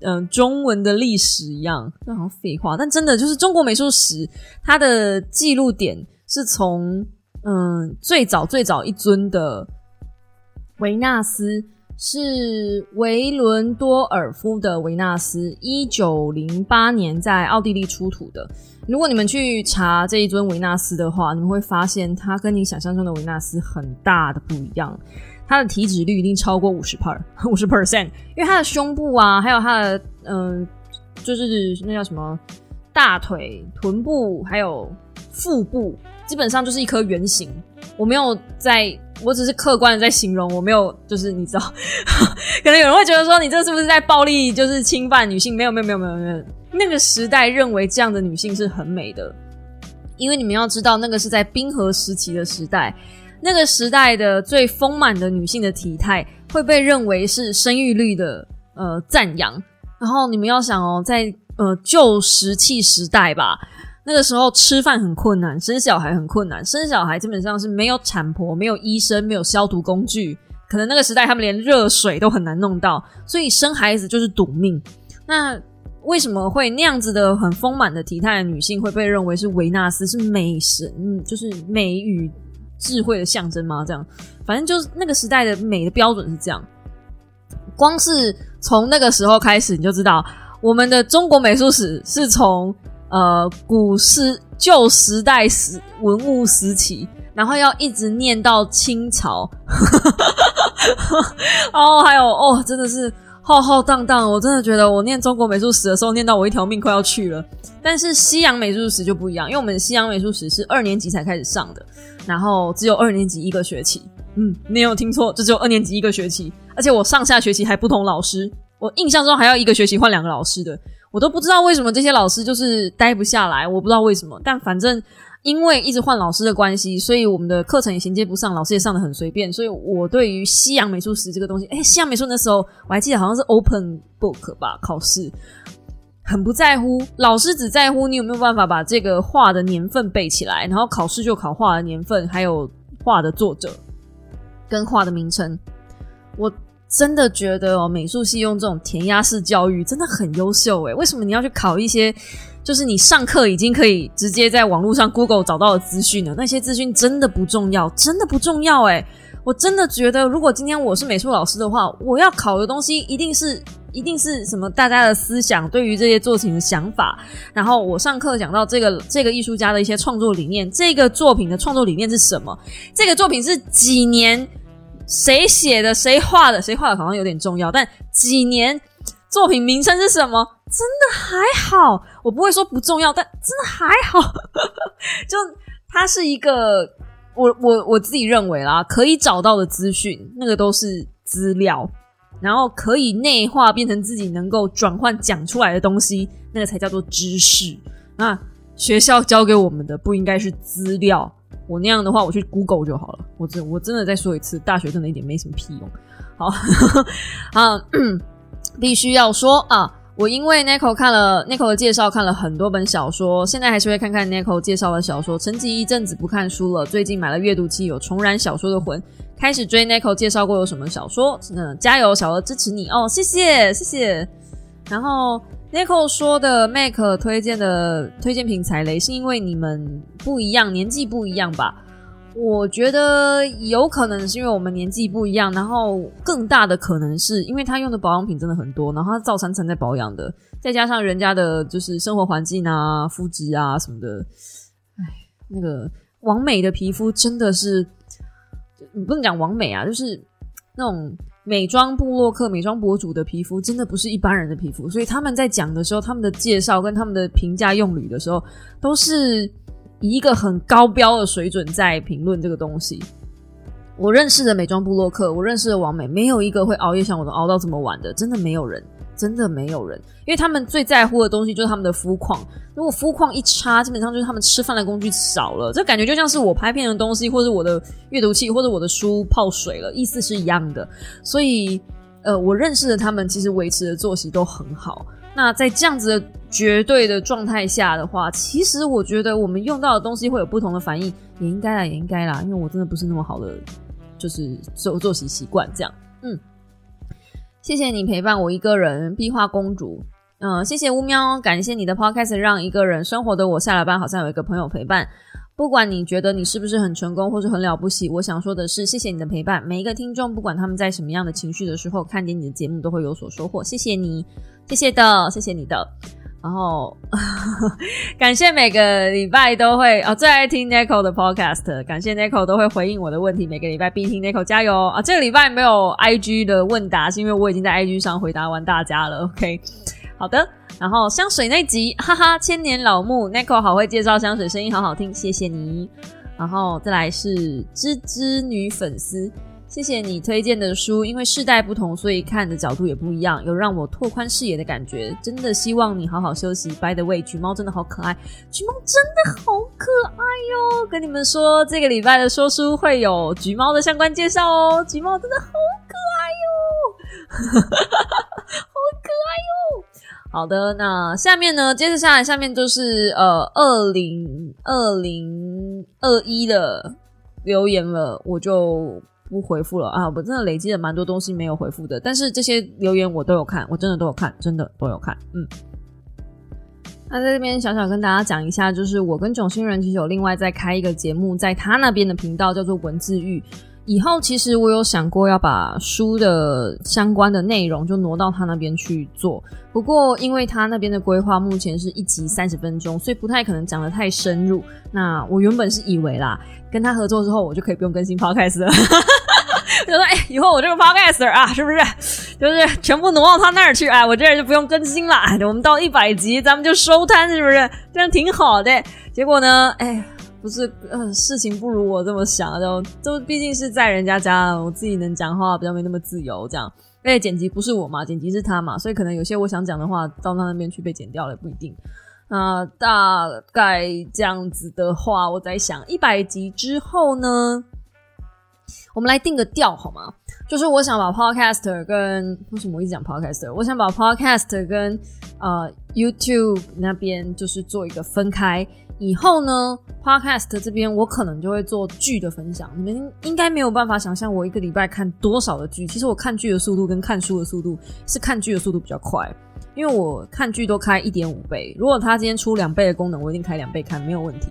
嗯中文的历史一样，那好像废话。但真的就是中国美术史，它的记录点。是从嗯最早最早一尊的维纳斯是维伦多尔夫的维纳斯，一九零八年在奥地利出土的。如果你们去查这一尊维纳斯的话，你们会发现它跟你想象中的维纳斯很大的不一样。它的体脂率一定超过五十 per 五十 percent，因为它的胸部啊，还有它的嗯，就是那叫什么大腿、臀部还有腹部。基本上就是一颗圆形，我没有在，我只是客观的在形容，我没有就是你知道，可能有人会觉得说你这是不是在暴力，就是侵犯女性？没有没有没有没有没有，那个时代认为这样的女性是很美的，因为你们要知道，那个是在冰河时期的时代，那个时代的最丰满的女性的体态会被认为是生育率的呃赞扬，然后你们要想哦，在呃旧石器时代吧。那个时候吃饭很困难，生小孩很困难。生小孩基本上是没有产婆、没有医生、没有消毒工具，可能那个时代他们连热水都很难弄到，所以生孩子就是赌命。那为什么会那样子的很丰满的体态的女性会被认为是维纳斯，是美神，就是美与智慧的象征吗？这样，反正就是那个时代的美的标准是这样。光是从那个时候开始，你就知道我们的中国美术史是从。呃，古时旧时代时文物时期，然后要一直念到清朝，哦，还有哦，真的是浩浩荡荡。我真的觉得我念中国美术史的时候，念到我一条命快要去了。但是西洋美术史就不一样，因为我们西洋美术史是二年级才开始上的，然后只有二年级一个学期，嗯，没有听错，就只有二年级一个学期，而且我上下学期还不同老师。我印象中还要一个学期换两个老师的，我都不知道为什么这些老师就是待不下来，我不知道为什么。但反正因为一直换老师的关系，所以我们的课程也衔接不上，老师也上的很随便。所以我对于西洋美术史这个东西，哎，西洋美术那时候我还记得好像是 open book 吧，考试很不在乎，老师只在乎你有没有办法把这个画的年份背起来，然后考试就考画的年份，还有画的作者跟画的名称。我。真的觉得哦，美术系用这种填鸭式教育真的很优秀诶。为什么你要去考一些，就是你上课已经可以直接在网络上 Google 找到的资讯呢？那些资讯真的不重要，真的不重要诶。我真的觉得，如果今天我是美术老师的话，我要考的东西一定是一定是什么？大家的思想对于这些作品的想法，然后我上课讲到这个这个艺术家的一些创作理念，这个作品的创作理念是什么？这个作品是几年？谁写的？谁画的？谁画的？好像有点重要，但几年作品名称是什么？真的还好，我不会说不重要，但真的还好。就它是一个，我我我自己认为啦，可以找到的资讯，那个都是资料，然后可以内化变成自己能够转换讲出来的东西，那个才叫做知识。那学校教给我们的不应该是资料。我那样的话，我去 Google 就好了。我真我真的再说一次，大学真的一点没什么屁用。好啊，必须要说啊，我因为 Nico 看了 Nico 的介绍，看了很多本小说，现在还是会看看 Nico 介绍的小说。沉寂一阵子不看书了，最近买了阅读器，有重燃小说的魂，开始追 Nico 介绍过有什么小说。嗯，加油，小鹅支持你哦，谢谢谢谢。然后。Nico 说的 Mac 推荐的推荐品踩雷，是因为你们不一样，年纪不一样吧？我觉得有可能是因为我们年纪不一样，然后更大的可能是因为他用的保养品真的很多，然后他照三餐在保养的，再加上人家的就是生活环境啊、肤质啊什么的，哎，那个王美的皮肤真的是，你不能讲王美啊，就是那种。美妆部落客、美妆博主的皮肤真的不是一般人的皮肤，所以他们在讲的时候，他们的介绍跟他们的评价用语的时候，都是以一个很高标的水准在评论这个东西。我认识的美妆部落客，我认识的王美，没有一个会熬夜像我都熬到这么晚的，真的没有人。真的没有人，因为他们最在乎的东西就是他们的肤况。如果肤况一差，基本上就是他们吃饭的工具少了。这感觉就像是我拍片的东西，或者我的阅读器，或者我的书泡水了，意思是一样的。所以，呃，我认识的他们其实维持的作息都很好。那在这样子的绝对的状态下的话，其实我觉得我们用到的东西会有不同的反应，也应该啦，也应该啦，因为我真的不是那么好的，就是做作息习惯这样，嗯。谢谢你陪伴我一个人，壁画公主。嗯，谢谢乌喵，感谢你的 podcast，让一个人生活的我下了班好像有一个朋友陪伴。不管你觉得你是不是很成功或是很了不起，我想说的是，谢谢你的陪伴。每一个听众，不管他们在什么样的情绪的时候，看见你的节目都会有所收获。谢谢你，谢谢的，谢谢你的。然后呵呵 感谢每个礼拜都会啊最爱听 Nico 的 Podcast，感谢 Nico 都会回应我的问题，每个礼拜必听 Nico 加油啊！这个礼拜没有 IG 的问答，是因为我已经在 IG 上回答完大家了。OK，好的。然后香水那集，哈哈，千年老木 Nico 好会介绍香水，声音好好听，谢谢你。然后再来是芝芝女粉丝。谢谢你推荐的书，因为世代不同，所以看的角度也不一样，有让我拓宽视野的感觉。真的希望你好好休息。By the way，橘猫真的好可爱，橘猫真的好可爱哟！跟你们说，这个礼拜的说书会有橘猫的相关介绍哦。橘猫真的好可爱哟，好可爱哟。好的，那下面呢？接着下来，下面就是呃，二零二零二一的留言了，我就。不回复了啊！我真的累积了蛮多东西没有回复的，但是这些留言我都有看，我真的都有看，真的都有看。嗯，那在这边小小跟大家讲一下，就是我跟囧星人其实有另外再开一个节目，在他那边的频道叫做文字狱。以后其实我有想过要把书的相关的内容就挪到他那边去做，不过因为他那边的规划目前是一集三十分钟，所以不太可能讲的太深入。那我原本是以为啦，跟他合作之后，我就可以不用更新 podcast 了。就说哎，以后我这个 Podcast 啊，是不是就是全部挪到他那儿去？哎，我这就不用更新了。我们到一百集，咱们就收摊，是不是？这样挺好的。结果呢，哎，不是，呃，事情不如我这么想，就都毕竟是在人家家，我自己能讲话比较没那么自由，这样。而且剪辑不是我嘛，剪辑是他嘛，所以可能有些我想讲的话到他那边去被剪掉了，不一定。那大概这样子的话，我在想一百集之后呢，我们来定个调好吗？就是我想把 Podcaster 跟为什么我一直讲 Podcaster？我想把 Podcaster 跟呃 YouTube 那边就是做一个分开。以后呢，Podcast 这边我可能就会做剧的分享。你们应该没有办法想象我一个礼拜看多少的剧。其实我看剧的速度跟看书的速度是看剧的速度比较快，因为我看剧都开一点五倍。如果他今天出两倍的功能，我一定开两倍看，没有问题。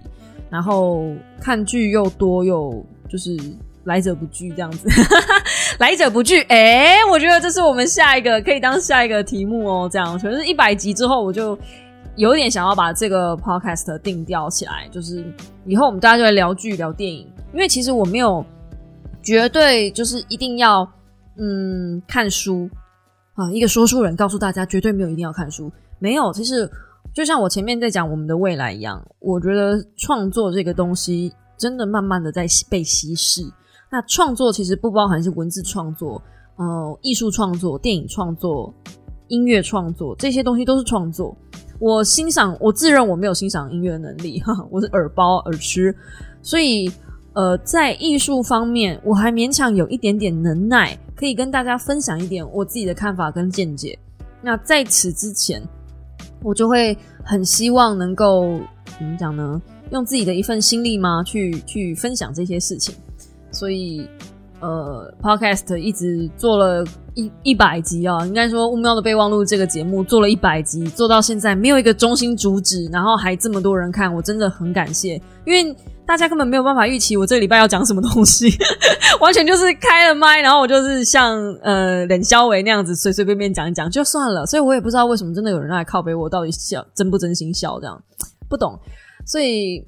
然后看剧又多又就是来者不拒这样子，来者不拒。哎，我觉得这是我们下一个可以当下一个题目哦。这样，可是一百集之后我就。有点想要把这个 podcast 定调起来，就是以后我们大家就来聊剧、聊电影。因为其实我没有绝对就是一定要嗯看书啊，一个说书人告诉大家绝对没有一定要看书，没有。其实就像我前面在讲我们的未来一样，我觉得创作这个东西真的慢慢的在被稀释。那创作其实不包含是文字创作、呃艺术创作、电影创作、音乐创作这些东西都是创作。我欣赏，我自认我没有欣赏音乐能力，哈，我是耳包耳吃，所以，呃，在艺术方面，我还勉强有一点点能耐，可以跟大家分享一点我自己的看法跟见解。那在此之前，我就会很希望能够怎么讲呢？用自己的一份心力吗？去去分享这些事情，所以。呃，Podcast 一直做了一一百集啊，应该说《乌喵的备忘录》这个节目做了一百集，做到现在没有一个中心主旨，然后还这么多人看，我真的很感谢，因为大家根本没有办法预期我这礼拜要讲什么东西，完全就是开了麦，然后我就是像呃冷肖维那样子随随便便讲一讲就算了，所以我也不知道为什么真的有人来靠背我，到底笑真不真心笑这样，不懂，所以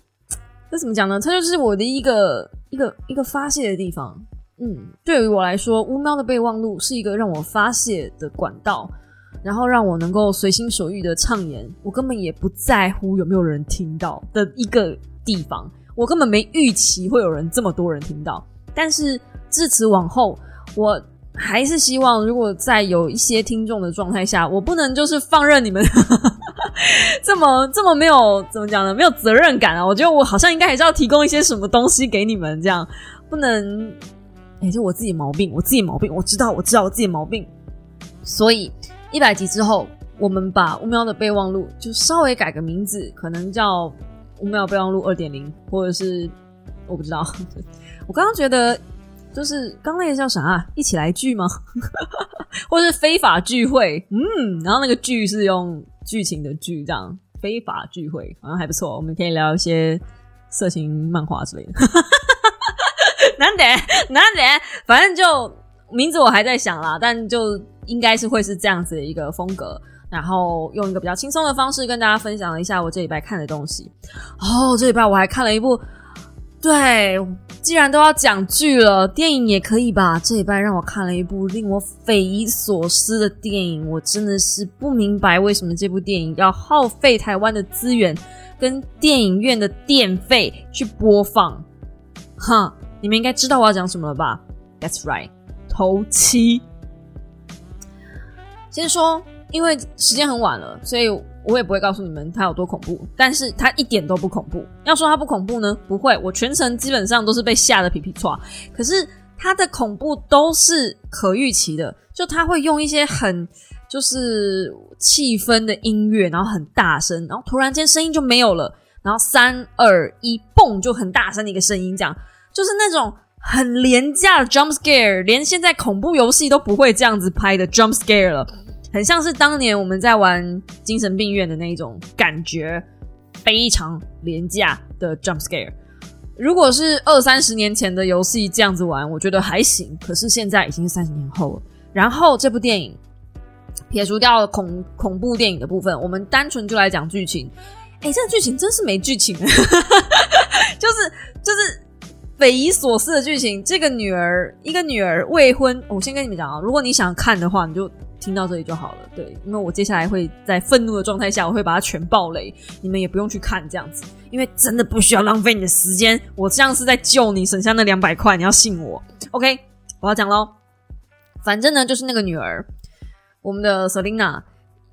这怎么讲呢？它就是我的一个一个一个发泄的地方。嗯，对于我来说，乌喵的备忘录是一个让我发泄的管道，然后让我能够随心所欲的畅言，我根本也不在乎有没有人听到的一个地方。我根本没预期会有人这么多人听到，但是自此往后，我还是希望，如果在有一些听众的状态下，我不能就是放任你们 这么这么没有怎么讲呢？没有责任感啊！我觉得我好像应该还是要提供一些什么东西给你们，这样不能。哎，就我自己毛病，我自己毛病，我知道，我知道我自己毛病。所以一百集之后，我们把乌喵的备忘录就稍微改个名字，可能叫乌喵备忘录二点零，或者是我不知道。我刚刚觉得就是刚那个叫啥？啊一起来聚吗？或者是非法聚会？嗯，然后那个剧是用剧情的剧，这样非法聚会好像还不错。我们可以聊一些色情漫画之类的。难得难得，反正就名字我还在想啦，但就应该是会是这样子的一个风格，然后用一个比较轻松的方式跟大家分享一下我这礼拜看的东西。哦，这礼拜我还看了一部，对，既然都要讲剧了，电影也可以吧？这礼拜让我看了一部令我匪夷所思的电影，我真的是不明白为什么这部电影要耗费台湾的资源跟电影院的电费去播放，哈。你们应该知道我要讲什么了吧？That's right，头七。先说，因为时间很晚了，所以我也不会告诉你们它有多恐怖。但是它一点都不恐怖。要说它不恐怖呢，不会，我全程基本上都是被吓得皮皮挫。可是它的恐怖都是可预期的，就它会用一些很就是气氛的音乐，然后很大声，然后突然间声音就没有了，然后三二一，嘣，就很大声的一个声音，这样。就是那种很廉价的 jump scare，连现在恐怖游戏都不会这样子拍的 jump scare 了，很像是当年我们在玩精神病院的那种感觉，非常廉价的 jump scare。如果是二三十年前的游戏这样子玩，我觉得还行。可是现在已经三十年后了。然后这部电影撇除掉恐恐怖电影的部分，我们单纯就来讲剧情。哎，这个剧情真是没剧情，就 是就是。匪夷所思的剧情，这个女儿，一个女儿未婚，我先跟你们讲啊，如果你想看的话，你就听到这里就好了。对，因为我接下来会在愤怒的状态下，我会把它全爆雷，你们也不用去看这样子，因为真的不需要浪费你的时间。我这样是在救你，省下那两百块，你要信我。OK，我要讲喽。反正呢，就是那个女儿，我们的 Selina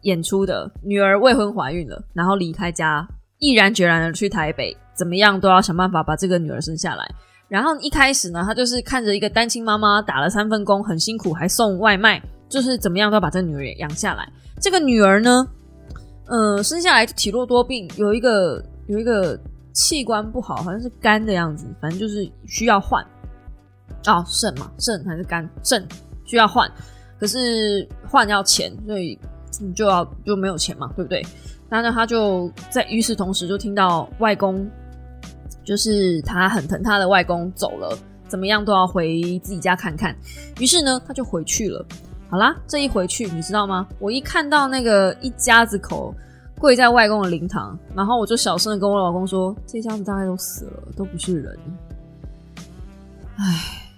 演出的女儿未婚怀孕了，然后离开家，毅然决然的去台北，怎么样都要想办法把这个女儿生下来。然后一开始呢，他就是看着一个单亲妈妈打了三份工，很辛苦，还送外卖，就是怎么样都要把这女儿养下来。这个女儿呢，呃，生下来体弱多病，有一个有一个器官不好，好像是肝的样子，反正就是需要换。哦，肾嘛，肾还是肝？肾需要换，可是换要钱，所以你就要就没有钱嘛，对不对？然后呢，他就在与此同时就听到外公。就是他很疼他的外公走了，怎么样都要回自己家看看。于是呢，他就回去了。好啦，这一回去，你知道吗？我一看到那个一家子口跪在外公的灵堂，然后我就小声的跟我老公说：“这家子大概都死了，都不是人。”唉，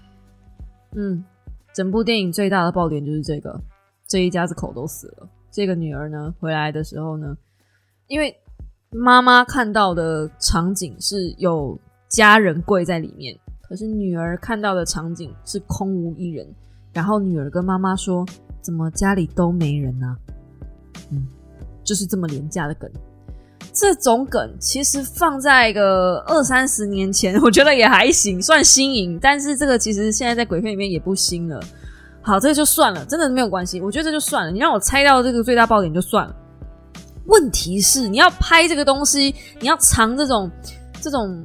嗯，整部电影最大的爆点就是这个，这一家子口都死了。这个女儿呢，回来的时候呢，因为。妈妈看到的场景是有家人跪在里面，可是女儿看到的场景是空无一人。然后女儿跟妈妈说：“怎么家里都没人呢？”嗯，就是这么廉价的梗。这种梗其实放在个二三十年前，我觉得也还行，算新颖。但是这个其实现在在鬼片里面也不新了。好，这个就算了，真的没有关系。我觉得这就算了，你让我猜到这个最大爆点就算了。问题是，你要拍这个东西，你要藏这种这种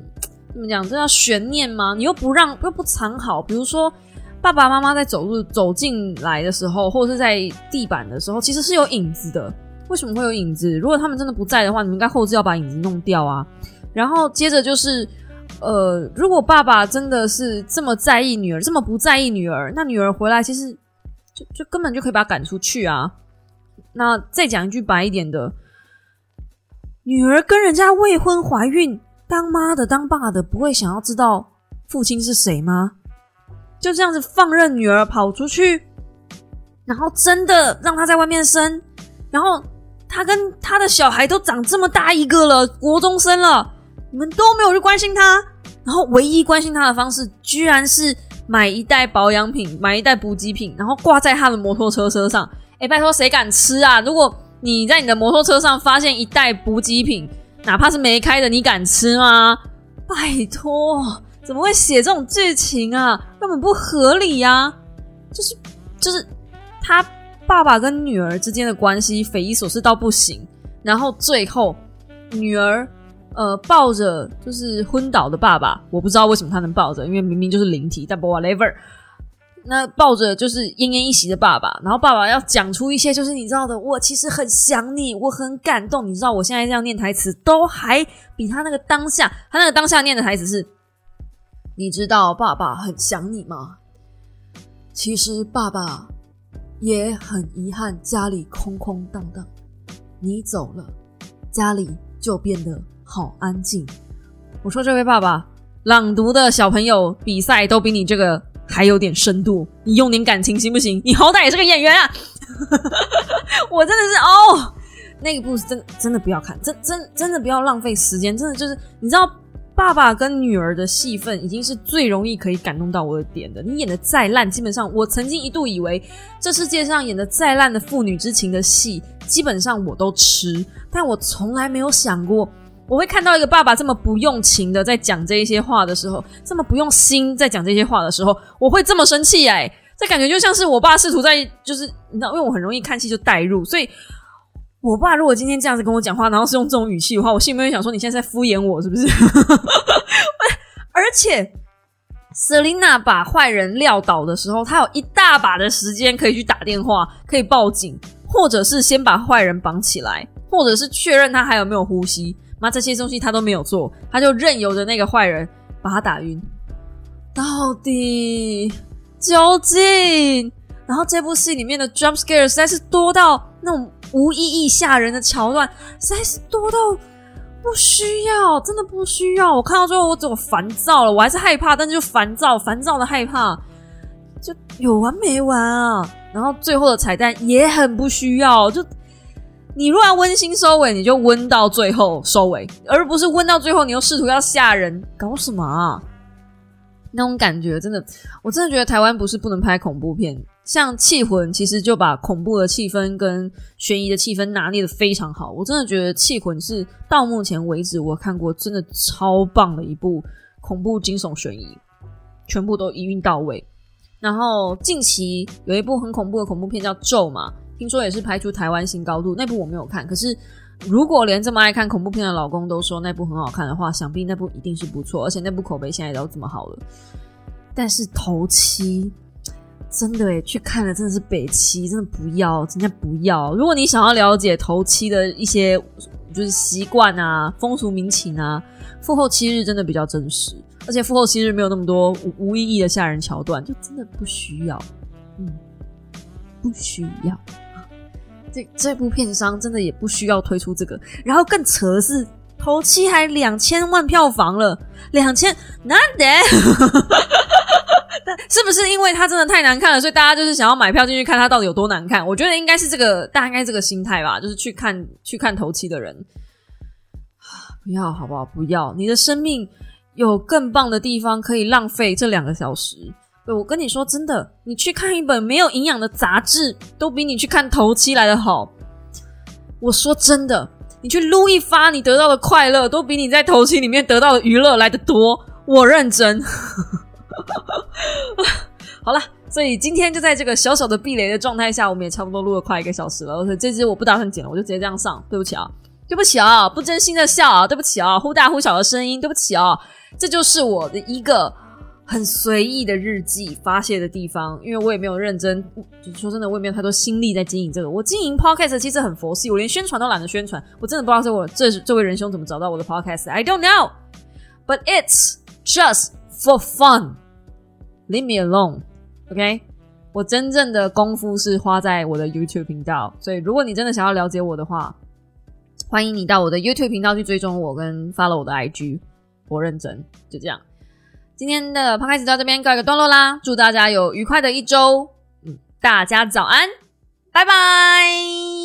怎么讲？这叫悬念吗？你又不让又不藏好，比如说爸爸妈妈在走路走进来的时候，或者是在地板的时候，其实是有影子的。为什么会有影子？如果他们真的不在的话，你们应该后置要把影子弄掉啊。然后接着就是，呃，如果爸爸真的是这么在意女儿，这么不在意女儿，那女儿回来其实就就根本就可以把她赶出去啊。那再讲一句白一点的。女儿跟人家未婚怀孕，当妈的当爸的不会想要知道父亲是谁吗？就这样子放任女儿跑出去，然后真的让她在外面生，然后她跟她的小孩都长这么大一个了，国中生了，你们都没有去关心她，然后唯一关心她的方式，居然是买一袋保养品，买一袋补给品，然后挂在她的摩托车车上。哎，拜托，谁敢吃啊？如果你在你的摩托车上发现一袋补给品，哪怕是没开的，你敢吃吗？拜托，怎么会写这种剧情啊？根本不合理呀！就是就是他爸爸跟女儿之间的关系匪夷所思到不行，然后最后女儿呃抱着就是昏倒的爸爸，我不知道为什么他能抱着，因为明明就是灵体，但 whatever。那抱着就是奄奄一息的爸爸，然后爸爸要讲出一些就是你知道的，我其实很想你，我很感动。你知道我现在这样念台词，都还比他那个当下，他那个当下念的台词是：你知道爸爸很想你吗？其实爸爸也很遗憾，家里空空荡荡，你走了，家里就变得好安静。我说这位爸爸，朗读的小朋友比赛都比你这个。还有点深度，你用点感情行不行？你好歹也是个演员啊！我真的是哦，那个故事真真的不要看，真真真的不要浪费时间，真的就是你知道，爸爸跟女儿的戏份已经是最容易可以感动到我的点的。你演的再烂，基本上我曾经一度以为这世界上演的再烂的父女之情的戏，基本上我都吃，但我从来没有想过。我会看到一个爸爸这么不用情的在讲这一些话的时候，这么不用心在讲这些话的时候，我会这么生气哎！这感觉就像是我爸试图在，就是你知道，因为我很容易看戏就代入，所以我爸如果今天这样子跟我讲话，然后是用这种语气的话，我心里面会想说：你现在在敷衍我是不是？而且，Selina 把坏人撂倒的时候，他有一大把的时间可以去打电话，可以报警，或者是先把坏人绑起来，或者是确认他还有没有呼吸。妈，这些东西他都没有做，他就任由着那个坏人把他打晕。到底究竟？然后这部戏里面的 jump scare 实在是多到那种无意义吓人的桥段，实在是多到不需要，真的不需要。我看到最后我么烦躁了，我还是害怕，但是就烦躁，烦躁的害怕，就有完没完啊？然后最后的彩蛋也很不需要。就你如果要温馨收尾，你就温到最后收尾，而不是温到最后你又试图要吓人，搞什么啊？那种感觉真的，我真的觉得台湾不是不能拍恐怖片，像《气魂》其实就把恐怖的气氛跟悬疑的气氛拿捏的非常好。我真的觉得《气魂》是到目前为止我看过真的超棒的一部恐怖惊悚悬疑，全部都一运到位。然后近期有一部很恐怖的恐怖片叫《咒》嘛，听说也是拍出台湾新高度，那部我没有看，可是。如果连这么爱看恐怖片的老公都说那部很好看的话，想必那部一定是不错，而且那部口碑现在都这么好了。但是头七真的诶，去看了真的是北七，真的不要，真的不要。如果你想要了解头七的一些就是习惯啊、风俗民情啊，复后七日真的比较真实，而且复后七日没有那么多无无意义的吓人桥段，就真的不需要，嗯，不需要。这这部片商真的也不需要推出这个，然后更扯的是，头七还两千万票房了，两千难得，是不是因为它真的太难看了，所以大家就是想要买票进去看它到底有多难看？我觉得应该是这个，大概这个心态吧，就是去看去看头七的人，不要好不好？不要，你的生命有更棒的地方可以浪费这两个小时。我跟你说真的，你去看一本没有营养的杂志，都比你去看头七来的好。我说真的，你去撸一发，你得到的快乐都比你在头七里面得到的娱乐来的多。我认真。好了，所以今天就在这个小小的避雷的状态下，我们也差不多录了快一个小时了。而且这支我不打算剪了，我就直接这样上。对不起啊，对不起啊，不真心的笑啊，对不起啊，忽大忽小的声音，对不起啊，这就是我的一个。很随意的日记发泄的地方，因为我也没有认真，就说真的，我也没有太多心力在经营这个。我经营 podcast 其实很佛系，我连宣传都懒得宣传。我真的不知道这我这这位仁兄怎么找到我的 podcast。I don't know, but it's just for fun. Leave me alone, OK？我真正的功夫是花在我的 YouTube 频道，所以如果你真的想要了解我的话，欢迎你到我的 YouTube 频道去追踪我跟 follow 我的 IG。我认真，就这样。今天的 p 开始到这边告一个段落啦，祝大家有愉快的一周，嗯，大家早安，拜拜。